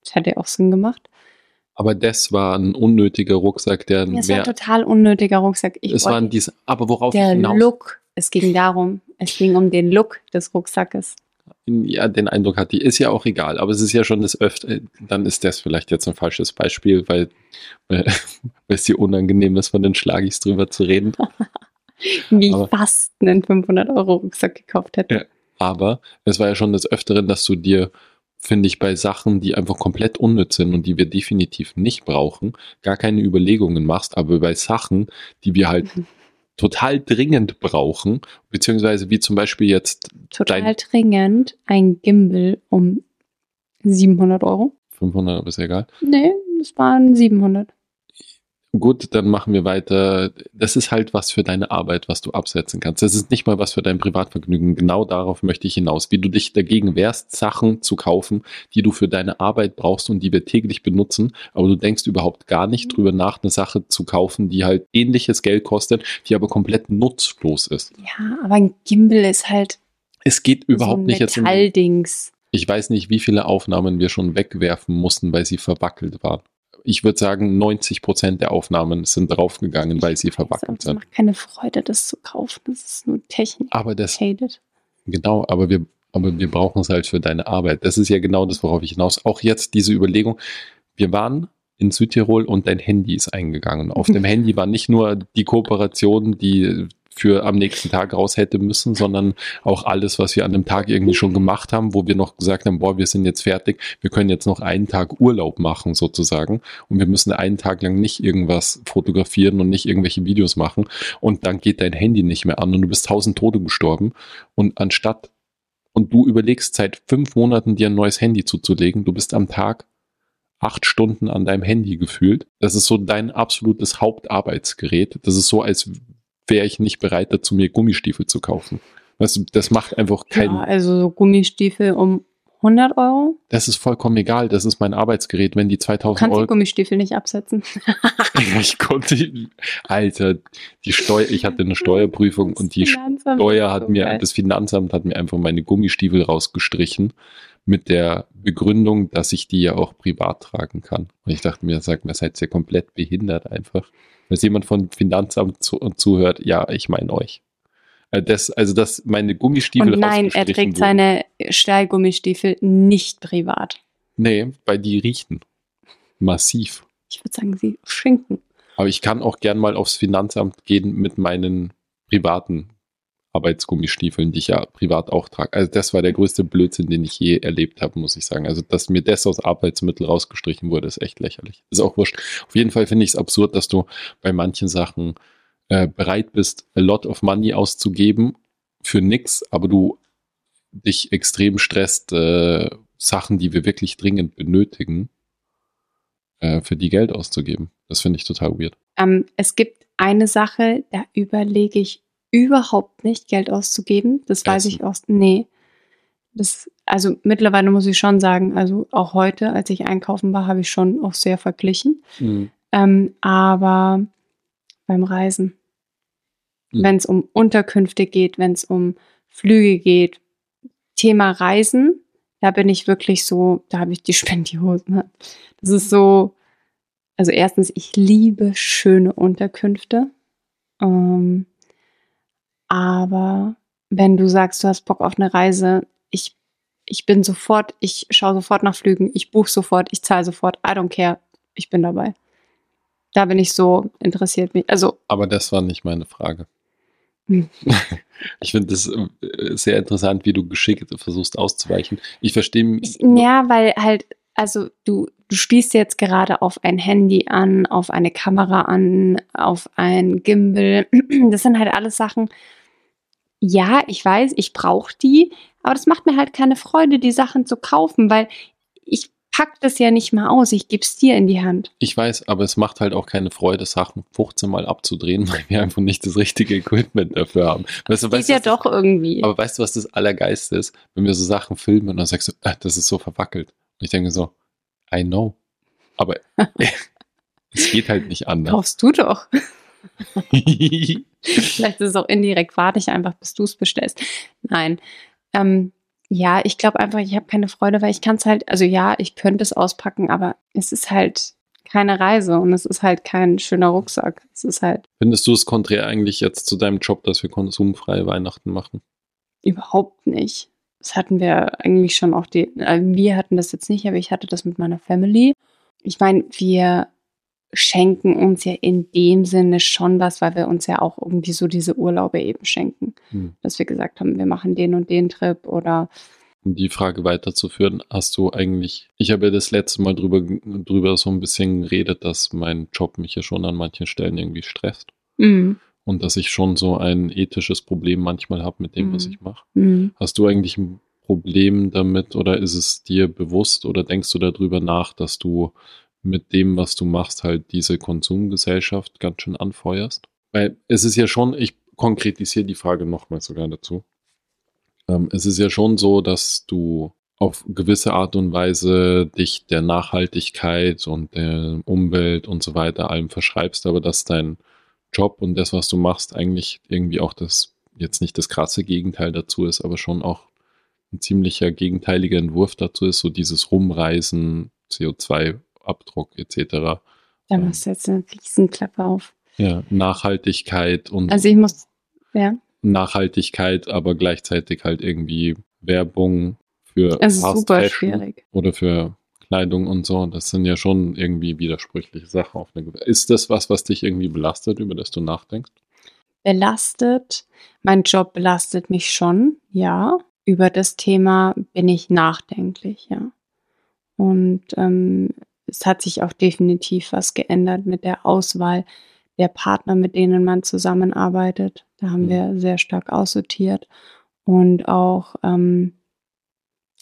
das hätte ja auch Sinn gemacht. Aber das war ein unnötiger Rucksack, der Es war ein total unnötiger Rucksack. Ich es waren diese, aber worauf der hinaus, Look. Es ging darum, es ging um den Look des Rucksackes. ja, den Eindruck hatte, ist ja auch egal, aber es ist ja schon das öfter, dann ist das vielleicht jetzt ein falsches Beispiel, weil, weil es dir unangenehm ist, von den Schlagis drüber zu reden. Wie Aber- ich fast einen 500 Euro Rucksack gekauft hätte. Ja. Aber es war ja schon des Öfteren, dass du dir, finde ich, bei Sachen, die einfach komplett unnütz sind und die wir definitiv nicht brauchen, gar keine Überlegungen machst, aber bei Sachen, die wir halt Mhm. total dringend brauchen, beziehungsweise wie zum Beispiel jetzt Total dringend ein Gimbal um 700 Euro. 500, aber ist egal. Nee, das waren 700. Gut, dann machen wir weiter. Das ist halt was für deine Arbeit, was du absetzen kannst. Das ist nicht mal was für dein Privatvergnügen. Genau darauf möchte ich hinaus. Wie du dich dagegen wehrst, Sachen zu kaufen, die du für deine Arbeit brauchst und die wir täglich benutzen, aber du denkst überhaupt gar nicht drüber nach, eine Sache zu kaufen, die halt ähnliches Geld kostet, die aber komplett nutzlos ist. Ja, aber ein Gimbal ist halt Es geht überhaupt so nicht jetzt um. Ich weiß nicht, wie viele Aufnahmen wir schon wegwerfen mussten, weil sie verwackelt waren. Ich würde sagen, 90 Prozent der Aufnahmen sind draufgegangen, weil sie verwackelt Es sind. macht keine Freude, das zu kaufen. Das ist nur Technik. Aber das, Hated. genau, aber wir, aber wir brauchen es halt für deine Arbeit. Das ist ja genau das, worauf ich hinaus. Auch jetzt diese Überlegung. Wir waren in Südtirol und dein Handy ist eingegangen. Auf dem Handy war nicht nur die Kooperation, die für am nächsten Tag raus hätte müssen, sondern auch alles, was wir an dem Tag irgendwie schon gemacht haben, wo wir noch gesagt haben, boah, wir sind jetzt fertig, wir können jetzt noch einen Tag Urlaub machen sozusagen und wir müssen einen Tag lang nicht irgendwas fotografieren und nicht irgendwelche Videos machen und dann geht dein Handy nicht mehr an und du bist tausend Tode gestorben und anstatt und du überlegst seit fünf Monaten dir ein neues Handy zuzulegen, du bist am Tag acht Stunden an deinem Handy gefühlt. Das ist so dein absolutes Hauptarbeitsgerät. Das ist so, als wäre ich nicht bereit dazu, mir Gummistiefel zu kaufen. Du, das macht einfach keinen. Ja, also so Gummistiefel um 100 Euro? Das ist vollkommen egal. Das ist mein Arbeitsgerät. Wenn die 2000 Kannst die Euro. Gummistiefel nicht absetzen. ich konnte, Alter, die Steuer, ich hatte eine Steuerprüfung und die Steuer hat so mir, geil. das Finanzamt hat mir einfach meine Gummistiefel rausgestrichen mit der Begründung, dass ich die ja auch privat tragen kann. Und ich dachte mir, sag mir, seid ihr komplett behindert einfach. Wenn jemand von Finanzamt zu, zuhört, ja, ich meine euch. Äh, Das, also, dass meine Gummistiefel Und nein, er trägt wurden. seine Stahlgummistiefel nicht privat. Nee, weil die riechen. Massiv. Ich würde sagen, sie schinken. Aber ich kann auch gern mal aufs Finanzamt gehen mit meinen privaten Arbeitsgummistiefeln, die ich ja privat auch trage. Also das war der größte Blödsinn, den ich je erlebt habe, muss ich sagen. Also, dass mir das aus Arbeitsmittel rausgestrichen wurde, ist echt lächerlich. Ist auch wurscht. Auf jeden Fall finde ich es absurd, dass du bei manchen Sachen äh, bereit bist, a lot of money auszugeben für nix, aber du dich extrem stresst, äh, Sachen, die wir wirklich dringend benötigen, äh, für die Geld auszugeben. Das finde ich total weird. Ähm, es gibt eine Sache, da überlege ich überhaupt nicht, Geld auszugeben. Das weiß Essen. ich aus. Nee. Das, also mittlerweile muss ich schon sagen, also auch heute, als ich einkaufen war, habe ich schon auch sehr verglichen. Ähm, aber beim Reisen, Mhm. wenn es um Unterkünfte geht, wenn es um Flüge geht, Thema Reisen, da bin ich wirklich so, da habe ich die Spendiosen. Das ist so, also erstens, ich liebe schöne Unterkünfte. Ähm, aber wenn du sagst, du hast Bock auf eine Reise, ich, ich bin sofort, ich schaue sofort nach Flügen, ich buche sofort, ich zahle sofort, I don't care, ich bin dabei. Da bin ich so interessiert. mich- Also, Aber das war nicht meine Frage. Hm. Ich finde das äh, sehr interessant, wie du geschickt versuchst auszuweichen. Ich verstehe. ja, weil halt, also du, du schließt jetzt gerade auf ein Handy an, auf eine Kamera an, auf ein Gimbal. Das sind halt alles Sachen. Ja, ich weiß, ich brauche die, aber das macht mir halt keine Freude, die Sachen zu kaufen, weil ich pack das ja nicht mal aus. Ich gebe es dir in die Hand. Ich weiß, aber es macht halt auch keine Freude, Sachen 15 Mal abzudrehen, weil wir einfach nicht das richtige Equipment dafür haben. Weißt du, weißt, du, ja was das- doch irgendwie. Aber weißt du, was das Allergeiste ist? Wenn wir so Sachen filmen und dann sagst du, ah, das ist so verwackelt. Und ich denke so, I know. Aber es geht halt nicht anders. Kaufst du doch. Vielleicht ist es auch indirekt, warte ich einfach, bis du es bestellst. Nein. Ähm, ja, ich glaube einfach, ich habe keine Freude, weil ich kann es halt, also ja, ich könnte es auspacken, aber es ist halt keine Reise und es ist halt kein schöner Rucksack. Es ist halt Findest du es konträr eigentlich jetzt zu deinem Job, dass wir konsumfreie Weihnachten machen? überhaupt nicht. Das hatten wir eigentlich schon auch die, äh, wir hatten das jetzt nicht, aber ich hatte das mit meiner Family. Ich meine, wir schenken uns ja in dem Sinne schon was, weil wir uns ja auch irgendwie so diese Urlaube eben schenken. Hm. Dass wir gesagt haben, wir machen den und den Trip oder Um die Frage weiterzuführen, hast du eigentlich, ich habe ja das letzte Mal drüber, drüber so ein bisschen geredet, dass mein Job mich ja schon an manchen Stellen irgendwie stresst. Mhm. Und dass ich schon so ein ethisches Problem manchmal habe mit dem, was Mhm. ich mache. Mhm. Hast du eigentlich ein Problem damit oder ist es dir bewusst oder denkst du darüber nach, dass du mit dem, was du machst, halt diese Konsumgesellschaft ganz schön anfeuerst? Weil es ist ja schon, ich konkretisiere die Frage nochmal sogar dazu. Ähm, es ist ja schon so, dass du auf gewisse Art und Weise dich der Nachhaltigkeit und der Umwelt und so weiter allem verschreibst, aber dass dein Job und das, was du machst, eigentlich irgendwie auch das, jetzt nicht das krasse Gegenteil dazu ist, aber schon auch ein ziemlicher gegenteiliger Entwurf dazu ist, so dieses Rumreisen, CO2-Abdruck etc. Da Ähm. machst du jetzt eine Riesenklappe auf. Ja, Nachhaltigkeit und Also ich muss, ja, Nachhaltigkeit, aber gleichzeitig halt irgendwie Werbung für es ist super schwierig. oder für Kleidung und so. Das sind ja schon irgendwie widersprüchliche Sachen. Auf eine, ist das was, was dich irgendwie belastet, über das du nachdenkst? Belastet, mein Job belastet mich schon, ja. Über das Thema bin ich nachdenklich, ja. Und ähm, es hat sich auch definitiv was geändert mit der Auswahl der Partner, mit denen man zusammenarbeitet. Da haben Mhm. wir sehr stark aussortiert und auch ähm,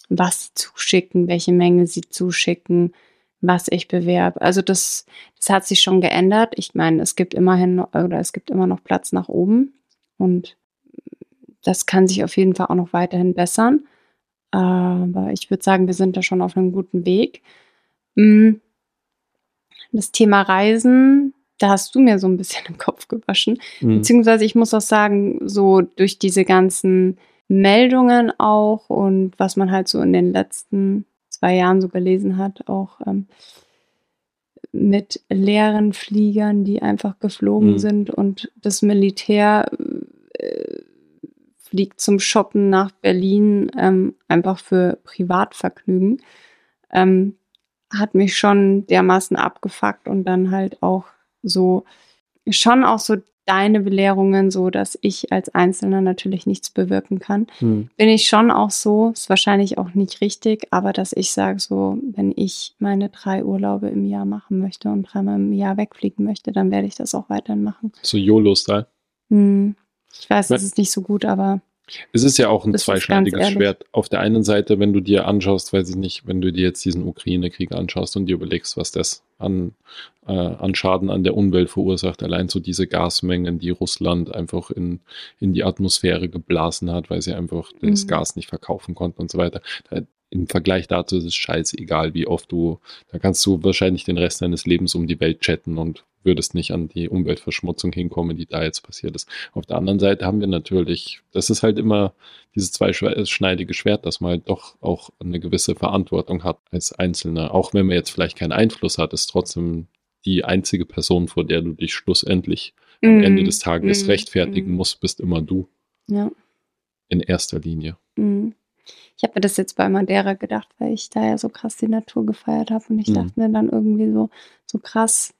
was zuschicken, welche Menge sie zuschicken, was ich bewerbe. Also das, das hat sich schon geändert. Ich meine, es gibt immerhin oder es gibt immer noch Platz nach oben und das kann sich auf jeden Fall auch noch weiterhin bessern. Aber ich würde sagen, wir sind da schon auf einem guten Weg. Mm. Das Thema Reisen, da hast du mir so ein bisschen den Kopf gewaschen. Mhm. Beziehungsweise ich muss auch sagen, so durch diese ganzen Meldungen auch und was man halt so in den letzten zwei Jahren so gelesen hat, auch ähm, mit leeren Fliegern, die einfach geflogen mhm. sind und das Militär äh, fliegt zum Shoppen nach Berlin, ähm, einfach für Privatvergnügen, ähm, hat mich schon dermaßen abgefuckt und dann halt auch so, schon auch so deine Belehrungen, so dass ich als Einzelner natürlich nichts bewirken kann, hm. bin ich schon auch so, ist wahrscheinlich auch nicht richtig, aber dass ich sage so, wenn ich meine drei Urlaube im Jahr machen möchte und dreimal im Jahr wegfliegen möchte, dann werde ich das auch weiterhin machen. So YOLO-Style. Hm. Ich weiß, das ist nicht so gut, aber. Es ist ja auch ein zweischneidiges Schwert. Auf der einen Seite, wenn du dir anschaust, weiß ich nicht, wenn du dir jetzt diesen Ukraine-Krieg anschaust und dir überlegst, was das an, äh, an Schaden an der Umwelt verursacht, allein so diese Gasmengen, die Russland einfach in, in die Atmosphäre geblasen hat, weil sie einfach mhm. das Gas nicht verkaufen konnten und so weiter. Da, im Vergleich dazu ist es scheißegal, wie oft du, da kannst du wahrscheinlich den Rest deines Lebens um die Welt chatten und würdest nicht an die Umweltverschmutzung hinkommen, die da jetzt passiert ist. Auf der anderen Seite haben wir natürlich, das ist halt immer dieses zweischneidige Schwert, dass man halt doch auch eine gewisse Verantwortung hat als Einzelner. Auch wenn man jetzt vielleicht keinen Einfluss hat, ist trotzdem die einzige Person, vor der du dich schlussendlich mm. am Ende des Tages mm. rechtfertigen mm. musst, bist immer du. Ja. In erster Linie. Mm. Ich habe mir das jetzt bei Madeira gedacht, weil ich da ja so krass die Natur gefeiert habe und ich mm. dachte mir dann irgendwie so, so krass,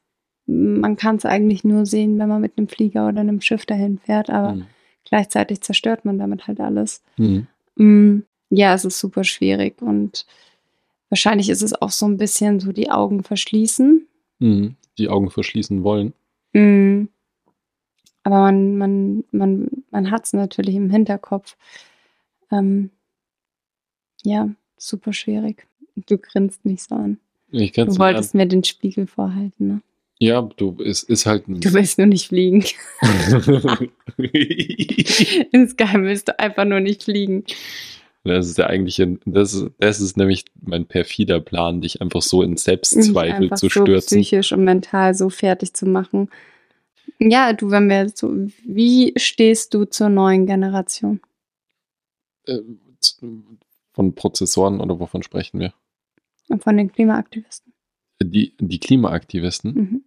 man kann es eigentlich nur sehen, wenn man mit einem Flieger oder einem Schiff dahin fährt, aber mhm. gleichzeitig zerstört man damit halt alles. Mhm. Mm, ja, es ist super schwierig und wahrscheinlich ist es auch so ein bisschen so die Augen verschließen. Mhm. Die Augen verschließen wollen. Mm. Aber man, man, man, man hat es natürlich im Hinterkopf. Ähm, ja, super schwierig. Du grinst mich so an. du wolltest mir den Spiegel vorhalten, ne? Ja, du, es ist halt. Du willst nur nicht fliegen. Insgeheim willst du einfach nur nicht fliegen. Das ist ja eigentlich, ein, das, das ist nämlich mein perfider Plan, dich einfach so in Selbstzweifel zu stürzen. So psychisch und mental so fertig zu machen. Ja, du, wenn wir so, wie stehst du zur neuen Generation? Äh, von Prozessoren oder wovon sprechen wir? Von den Klimaaktivisten. Die, die Klimaaktivisten? Mhm.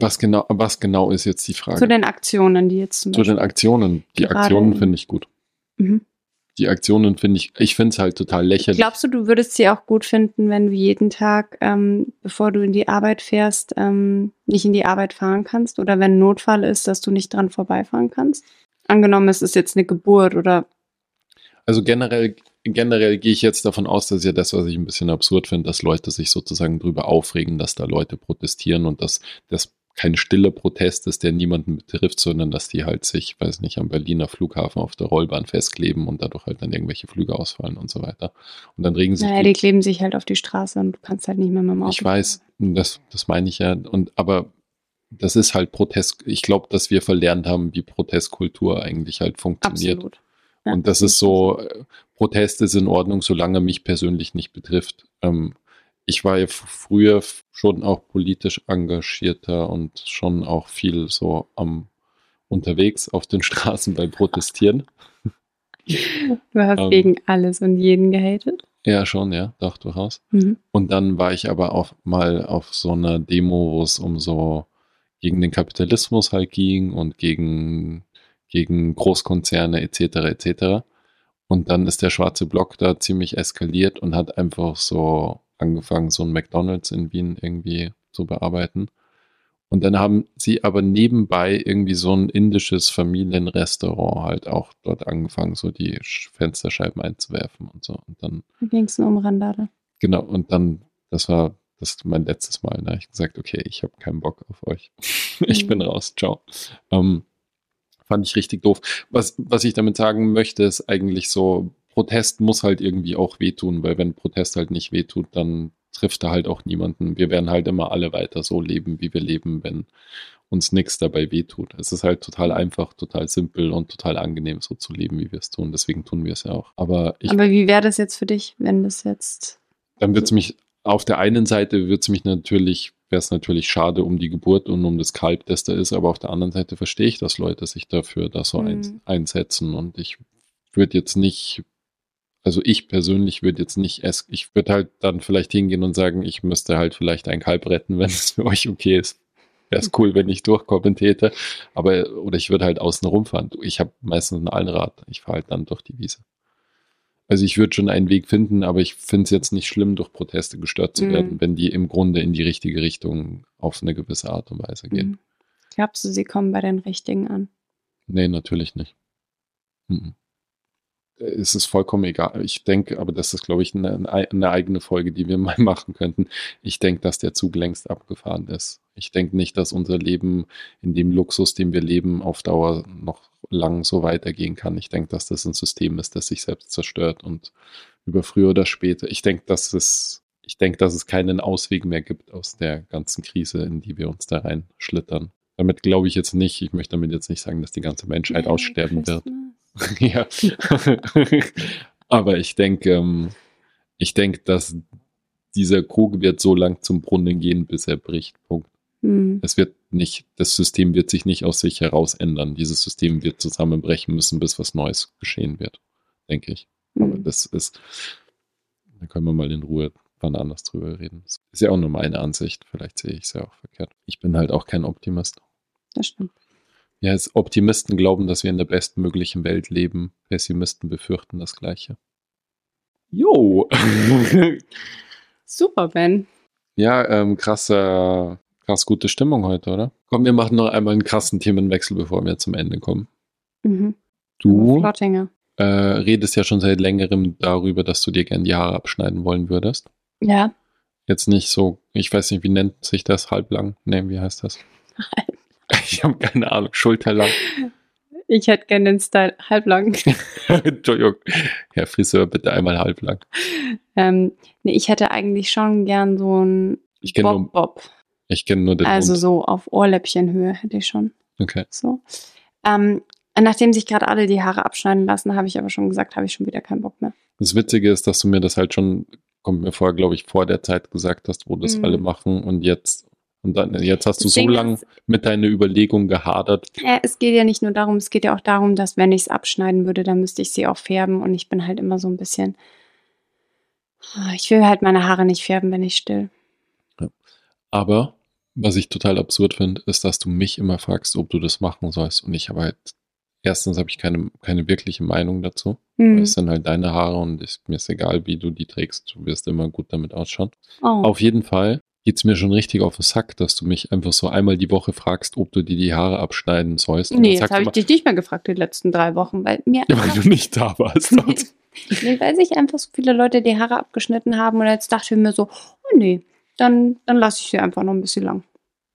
Was genau, was genau ist jetzt die Frage? Zu den Aktionen, die jetzt zum Zu den Aktionen. Die Aktionen finde ich gut. Mhm. Die Aktionen finde ich, ich finde es halt total lächerlich. Glaubst du, du würdest sie auch gut finden, wenn du jeden Tag, ähm, bevor du in die Arbeit fährst, ähm, nicht in die Arbeit fahren kannst? Oder wenn ein Notfall ist, dass du nicht dran vorbeifahren kannst? Angenommen, es ist jetzt eine Geburt oder. Also generell, generell gehe ich jetzt davon aus, dass ja das, was ich ein bisschen absurd finde, dass Leute sich sozusagen drüber aufregen, dass da Leute protestieren und dass das kein stiller Protest ist, der niemanden betrifft, sondern dass die halt sich, weiß nicht, am Berliner Flughafen auf der Rollbahn festkleben und dadurch halt dann irgendwelche Flüge ausfallen und so weiter. Und dann regen sich. Naja, die, die kleben sich halt auf die Straße und du kannst halt nicht mehr mit dem Auto. Ich weiß, das, das meine ich ja. Und aber das ist halt Protest. Ich glaube, dass wir verlernt haben, wie Protestkultur eigentlich halt funktioniert. Absolut. Ja, und das ist so, äh, Protest ist in Ordnung, solange mich persönlich nicht betrifft. Ähm, ich war ja früher schon auch politisch engagierter und schon auch viel so am unterwegs auf den Straßen beim Protestieren. Du hast ähm, gegen alles und jeden gehatet? Ja, schon, ja, doch, durchaus. Mhm. Und dann war ich aber auch mal auf so einer Demo, wo es um so gegen den Kapitalismus halt ging und gegen, gegen Großkonzerne etc. etc. Und dann ist der schwarze Block da ziemlich eskaliert und hat einfach so angefangen, so ein McDonalds in Wien irgendwie zu bearbeiten. Und dann haben sie aber nebenbei irgendwie so ein indisches Familienrestaurant halt auch dort angefangen, so die Fensterscheiben einzuwerfen und so. Und dann ging es nur um Randale. Genau, und dann, das war das mein letztes Mal. Da habe ich gesagt, okay, ich habe keinen Bock auf euch. ich mhm. bin raus, ciao. Ähm, fand ich richtig doof. Was, was ich damit sagen möchte, ist eigentlich so, Protest muss halt irgendwie auch wehtun, weil wenn Protest halt nicht wehtut, dann trifft da halt auch niemanden. Wir werden halt immer alle weiter so leben, wie wir leben, wenn uns nichts dabei wehtut. Es ist halt total einfach, total simpel und total angenehm, so zu leben, wie wir es tun. Deswegen tun wir es ja auch. Aber, ich, Aber wie wäre das jetzt für dich, wenn das jetzt. dann wird es mich, auf der einen Seite wird es mich natürlich, wäre es natürlich schade um die Geburt und um das Kalb, das da ist, aber auf der anderen Seite verstehe ich, dass Leute sich dafür da so Mhm. einsetzen und ich würde jetzt nicht, also ich persönlich würde jetzt nicht, es, ich würde halt dann vielleicht hingehen und sagen, ich müsste halt vielleicht ein Kalb retten, wenn es für euch okay ist. Wäre es cool, wenn ich durchkommentierte, aber, oder ich würde halt außen rumfahren. Ich habe meistens ein Allrad, ich fahre halt dann durch die Wiese. Also ich würde schon einen Weg finden, aber ich finde es jetzt nicht schlimm, durch Proteste gestört zu Mhm. werden, wenn die im Grunde in die richtige Richtung auf eine gewisse Art und Weise gehen. Mhm. Glaubst du, sie kommen bei den Richtigen an? Nee, natürlich nicht. Mhm. Es ist vollkommen egal. Ich denke, aber das ist, glaube ich, eine, eine eigene Folge, die wir mal machen könnten. Ich denke, dass der Zug längst abgefahren ist. Ich denke nicht, dass unser Leben in dem Luxus, dem wir leben, auf Dauer noch lang so weitergehen kann. Ich denke, dass das ein System ist, das sich selbst zerstört und über früher oder später. Ich denke, dass es, ich denke, dass es keinen Ausweg mehr gibt aus der ganzen Krise, in die wir uns da reinschlittern. Damit glaube ich jetzt nicht, ich möchte damit jetzt nicht sagen, dass die ganze Menschheit Merry aussterben wird. Ja. Aber ich denke, ähm, ich denke, dass dieser Krug wird so lang zum Brunnen gehen, bis er bricht. Punkt. Hm. Es wird nicht, das System wird sich nicht aus sich heraus ändern. Dieses System wird zusammenbrechen müssen, bis was Neues geschehen wird, denke ich. Aber Hm. das ist, da können wir mal in Ruhe wann anders drüber reden. Das ist ja auch nur meine Ansicht. Vielleicht sehe ich es ja auch verkehrt. Ich bin halt auch kein Optimist. Das stimmt. Ja, es- Optimisten glauben, dass wir in der bestmöglichen Welt leben. Pessimisten befürchten das Gleiche. Jo! Super, Ben. ja, ähm, krasser, krass gute Stimmung heute, oder? Komm, wir machen noch einmal einen krassen Themenwechsel, bevor wir zum Ende kommen. Mhm. Du äh, redest ja schon seit längerem darüber, dass du dir gern die Haare abschneiden wollen würdest. Ja. Jetzt nicht so, ich weiß nicht, wie nennt sich das? Halblang? Nee, wie heißt das? Ich habe keine Ahnung, schulterlang. Ich hätte gerne den Style halblang. Entschuldigung. Herr Friseur, bitte einmal halblang. ähm, nee, ich hätte eigentlich schon gern so ein Ich kenne nur, Bob-Bob. Ich kenn nur den Also Mund. so auf Ohrläppchenhöhe hätte ich schon. Okay. So. Ähm, nachdem sich gerade alle die Haare abschneiden lassen, habe ich aber schon gesagt, habe ich schon wieder keinen Bock mehr. Das Witzige ist, dass du mir das halt schon, kommt mir vor, glaube ich, vor der Zeit gesagt hast, wo das Mhm. alle machen und jetzt, und dann, jetzt hast du Das so Ding lange mit deiner Überlegung gehadert. äh, es geht ja nicht nur darum, es geht ja auch darum, dass wenn ich es abschneiden würde, dann müsste ich sie auch färben und ich bin halt immer so ein bisschen. Ich will halt meine Haare nicht färben, wenn ich still. Aber was ich total absurd finde, ist, dass du mich immer fragst, ob du das machen sollst. Und ich habe halt, erstens habe ich keine, keine wirkliche Meinung dazu. Hm. Weil es sind halt deine Haare und ist, mir ist egal, wie du die trägst. Du wirst immer gut damit ausschauen. Oh. Auf jeden Fall geht's mir schon richtig auf den Sack, dass du mich einfach so einmal die Woche fragst, ob du dir die Haare abschneiden sollst. Und nee, jetzt habe ich dich nicht mehr gefragt die letzten drei Wochen, weil mir ja, weil du nicht da warst. nee, weil sich einfach so viele Leute die Haare abgeschnitten haben und jetzt dachte ich mir so, oh nee, dann, dann lasse ich sie einfach noch ein bisschen lang.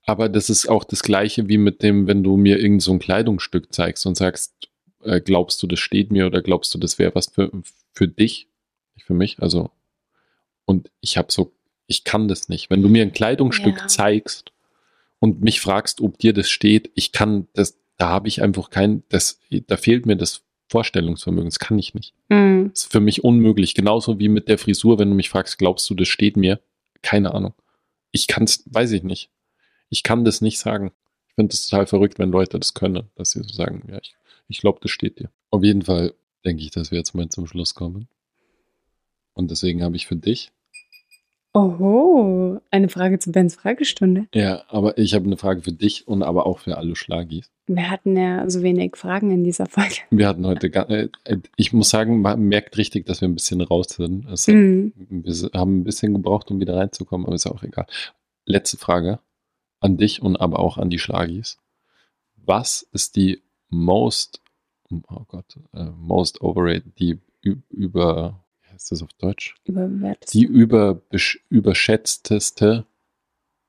Aber das ist auch das Gleiche wie mit dem, wenn du mir irgend so ein Kleidungsstück zeigst und sagst, äh, glaubst du, das steht mir oder glaubst du, das wäre was für, für dich, nicht für mich? Also, und ich habe so, ich kann das nicht. Wenn du mir ein Kleidungsstück Ja. zeigst und mich fragst, ob dir das steht, ich kann das, da habe ich einfach kein, das, da fehlt mir das Vorstellungsvermögen, das kann ich nicht. Hm. Das ist für mich unmöglich. Genauso wie mit der Frisur, wenn du mich fragst, glaubst du, das steht mir? Keine Ahnung. Ich kann es, weiß ich nicht. Ich kann das nicht sagen. Ich finde es total verrückt, wenn Leute das können, dass sie so sagen, ja, ich, ich glaube, das steht dir. Auf jeden Fall denke ich, dass wir jetzt mal zum Schluss kommen. Und deswegen habe ich für dich. Oho, eine Frage zu Bens Fragestunde. Ja, aber ich habe eine Frage für dich und aber auch für alle Schlagis. Wir hatten ja so wenig Fragen in dieser Folge. Wir hatten heute, ga- äh, ich muss sagen, man merkt richtig, dass wir ein bisschen raus sind. Es Hm. Wir haben ein bisschen gebraucht, um wieder reinzukommen, aber ist auch egal. Letzte Frage an dich und aber auch an die Schlagis. Was ist die most, oh Gott, äh, most overrated, die über, heißt das auf Deutsch? Überbewertet. Die über, überschätzteste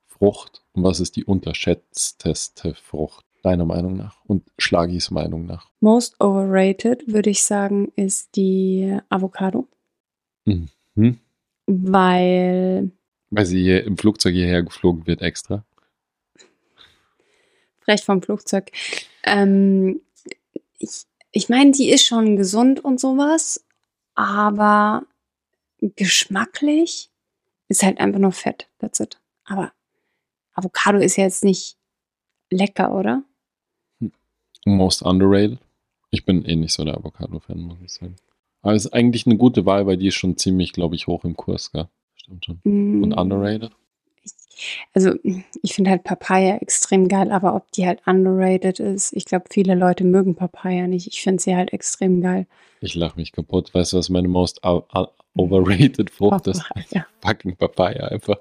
Frucht und was ist die unterschätzteste Frucht, deiner Meinung nach und Schlagis Meinung nach? Most overrated, würde ich sagen, ist die Avocado. Mhm. Weil Weil sie hier im Flugzeug hierher geflogen wird extra. Frech vom Flugzeug. Ähm, ich ich meine, die ist schon gesund und sowas, aber geschmacklich ist halt einfach nur Fett. That's it. Aber Avocado ist ja jetzt nicht lecker, oder? Most underrated. Ich bin eh nicht so der Avocado-Fan, muss ich sagen. Aber es ist eigentlich eine gute Wahl, weil die ist schon ziemlich, glaube ich, hoch im Kurs, gell? Stimmt schon. Mm, Und underrated? Also, ich finde halt Papaya extrem geil, aber ob die halt underrated ist, ich glaube, viele Leute mögen Papaya nicht. Ich finde sie halt extrem geil. Ich lache mich kaputt. Weißt du, was meine most overrated Frucht ist? Papaya. Fucking Papaya einfach.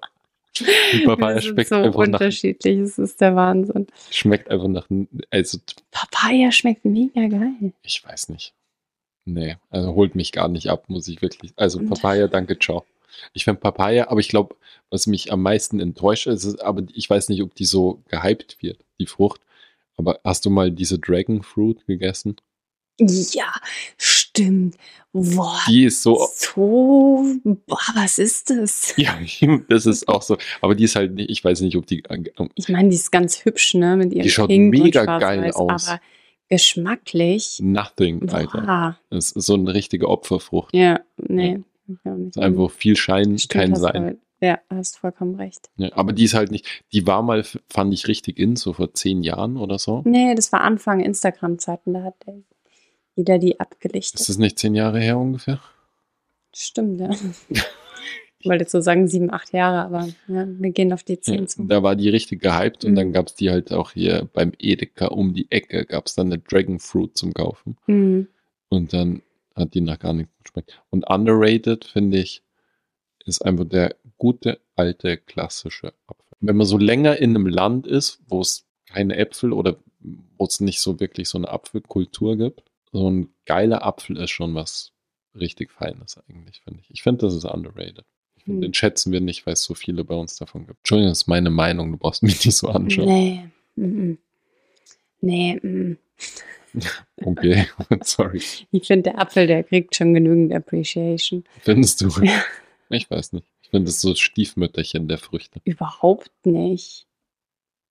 Die Papaya schmeckt so einfach nach, unterschiedlich, es ist der Wahnsinn. schmeckt einfach nach, also Papaya schmeckt mega geil. ich weiß nicht. Nee, also holt mich gar nicht ab, muss ich wirklich. Also Papaya, danke, ciao. Ich finde Papaya, aber ich glaube, was mich am meisten enttäuscht, ist, aber ich weiß nicht, ob die so gehypt wird, die Frucht. Aber hast du mal diese Dragon Fruit gegessen? Ja, stimmt. Boah, Die ist so, so, boah, was ist das? ja, das ist auch so. Aber die ist halt nicht, ich weiß nicht, ob die, Ich meine, die ist ganz hübsch, ne, mit ihrem Die schaut Pink mega geil aus. Aber geschmacklich, nothing, Alter. boah, Das ist so eine richtige Opferfrucht. ja, nee. ist einfach viel Schein, Stimmt, kein Sein. Ja, hast vollkommen recht. Ja, aber die ist halt nicht, die war mal, fand ich richtig in, so vor zehn Jahren oder so. Nee, das war Anfang Instagram-Zeiten, da hat der, jeder die abgelichtet. Ist das nicht zehn Jahre her ungefähr? Stimmt, ja. Ich wollte jetzt so sagen sieben, acht Jahre, aber ja, wir gehen auf die Ja, zehn zu. da war die richtig gehypt und Mhm. dann gab es die halt auch hier beim Edeka um die Ecke, gab es dann eine Dragon Fruit zum Kaufen. Mhm. Und dann hat die nach gar nichts geschmeckt. Und underrated, finde ich, ist einfach der gute, alte, klassische Apfel. Wenn man so länger in einem Land ist, wo es keine Äpfel oder wo es nicht so wirklich so eine Apfelkultur gibt, so ein geiler Apfel ist schon was richtig Feines eigentlich, finde ich. Ich finde, das ist underrated. Ich finde, Hm. den schätzen wir nicht, weil es so viele bei uns davon gibt. Entschuldigung, das ist meine Meinung, du brauchst mich nicht so anschauen. Nee. Mhm. Nee, mhm. Okay, sorry. ich finde, der Apfel, der kriegt schon genügend Appreciation. Findest du? Ja. Ich weiß nicht. Ich finde, das ist so Stiefmütterchen der Früchte. Überhaupt nicht.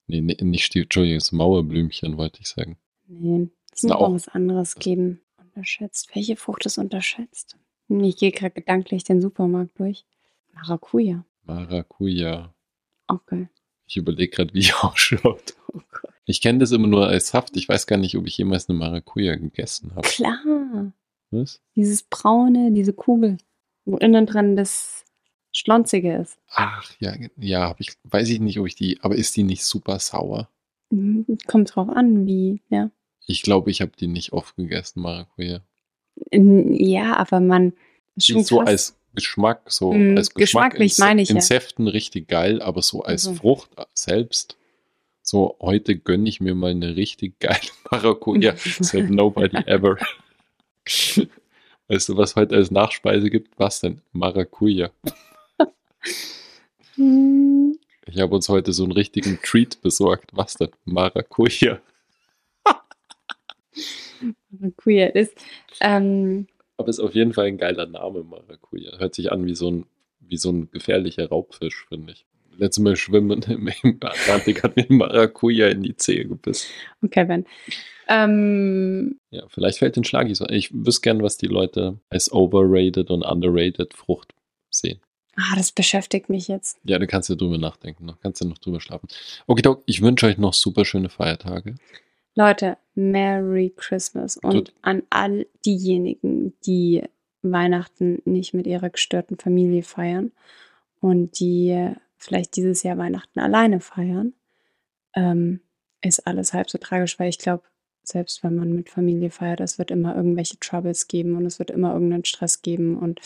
Nee, nee nicht Stief, Entschuldigung, das Mauerblümchen, wollte ich sagen. Nee, es muss auch- was anderes geben. Unterschätzt. Welche Frucht ist unterschätzt? Ich gehe gerade gedanklich den Supermarkt durch. Maracuja. Maracuja. Okay. Ich überlege gerade, wie die ausschaut. Oh Gott. Ich kenne das immer nur als Saft. Ich weiß gar nicht, ob ich jemals eine Maracuja gegessen habe. Klar. Was? Dieses braune, diese Kugel, wo innen drin das Schlonzige ist. Ach, ja, ja, ich, weiß ich nicht, ob ich die, aber ist die nicht super sauer? Mhm, Kommt drauf an, wie, ja. Ich glaube, ich habe die nicht oft gegessen, Maracuja. Ja, aber man schon so als Geschmack, so Mm, als Geschmack geschmacklich in, meine ich in ja. Säften richtig geil, aber so als Also. Frucht selbst. So, heute gönne ich mir mal eine richtig geile Maracuja. Said nobody ever. Weißt du, was heute als Nachspeise gibt? Was denn? Maracuja. Ich habe uns heute so einen richtigen Treat besorgt. Was denn? Maracuja. Maracuja ist. Ähm, Aber ist auf jeden Fall ein geiler Name, Maracuja. Hört sich an wie so ein, wie so ein gefährlicher Raubfisch, finde ich. Letztes Mal schwimmen im im Atlantik hat mir Maracuja in die Zehe gebissen. okay, Ben. Ähm, Ja, vielleicht fällt den Schlag so. Ich wüsste gern, was die Leute als overrated und underrated Frucht sehen. Ah, das beschäftigt mich jetzt. Ja, du kannst ja drüber nachdenken. Noch kannst ja noch drüber schlafen. Okay, Doc, ich wünsche euch noch super schöne Feiertage. Leute, Merry Christmas und Gut. an all diejenigen, die Weihnachten nicht mit ihrer gestörten Familie feiern und die vielleicht dieses Jahr Weihnachten alleine feiern, ähm, ist alles halb so tragisch, weil ich glaube, selbst wenn man mit Familie feiert, es wird immer irgendwelche Troubles geben und es wird immer irgendeinen Stress geben und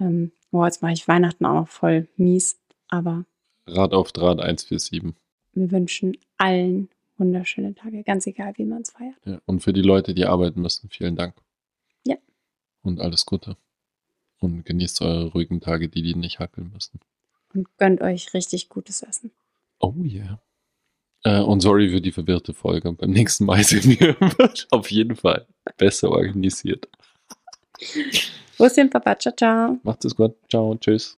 ähm, boah, jetzt mache ich Weihnachten auch noch voll mies, aber Rad auf Draht 147. wir wünschen allen wunderschöne Tage, ganz egal, wie man es feiert. Ja, und für die Leute, die arbeiten müssen, vielen Dank. Ja. Und alles Gute. Und genießt eure ruhigen Tage, die die nicht hackeln müssen. und gönnt euch richtig gutes Essen. Oh yeah. Äh, und sorry für die verwirrte Folge. Beim nächsten Mal sind wir auf jeden Fall besser organisiert. Denn Papa? Ciao, ciao. Macht es gut. Ciao. Tschüss.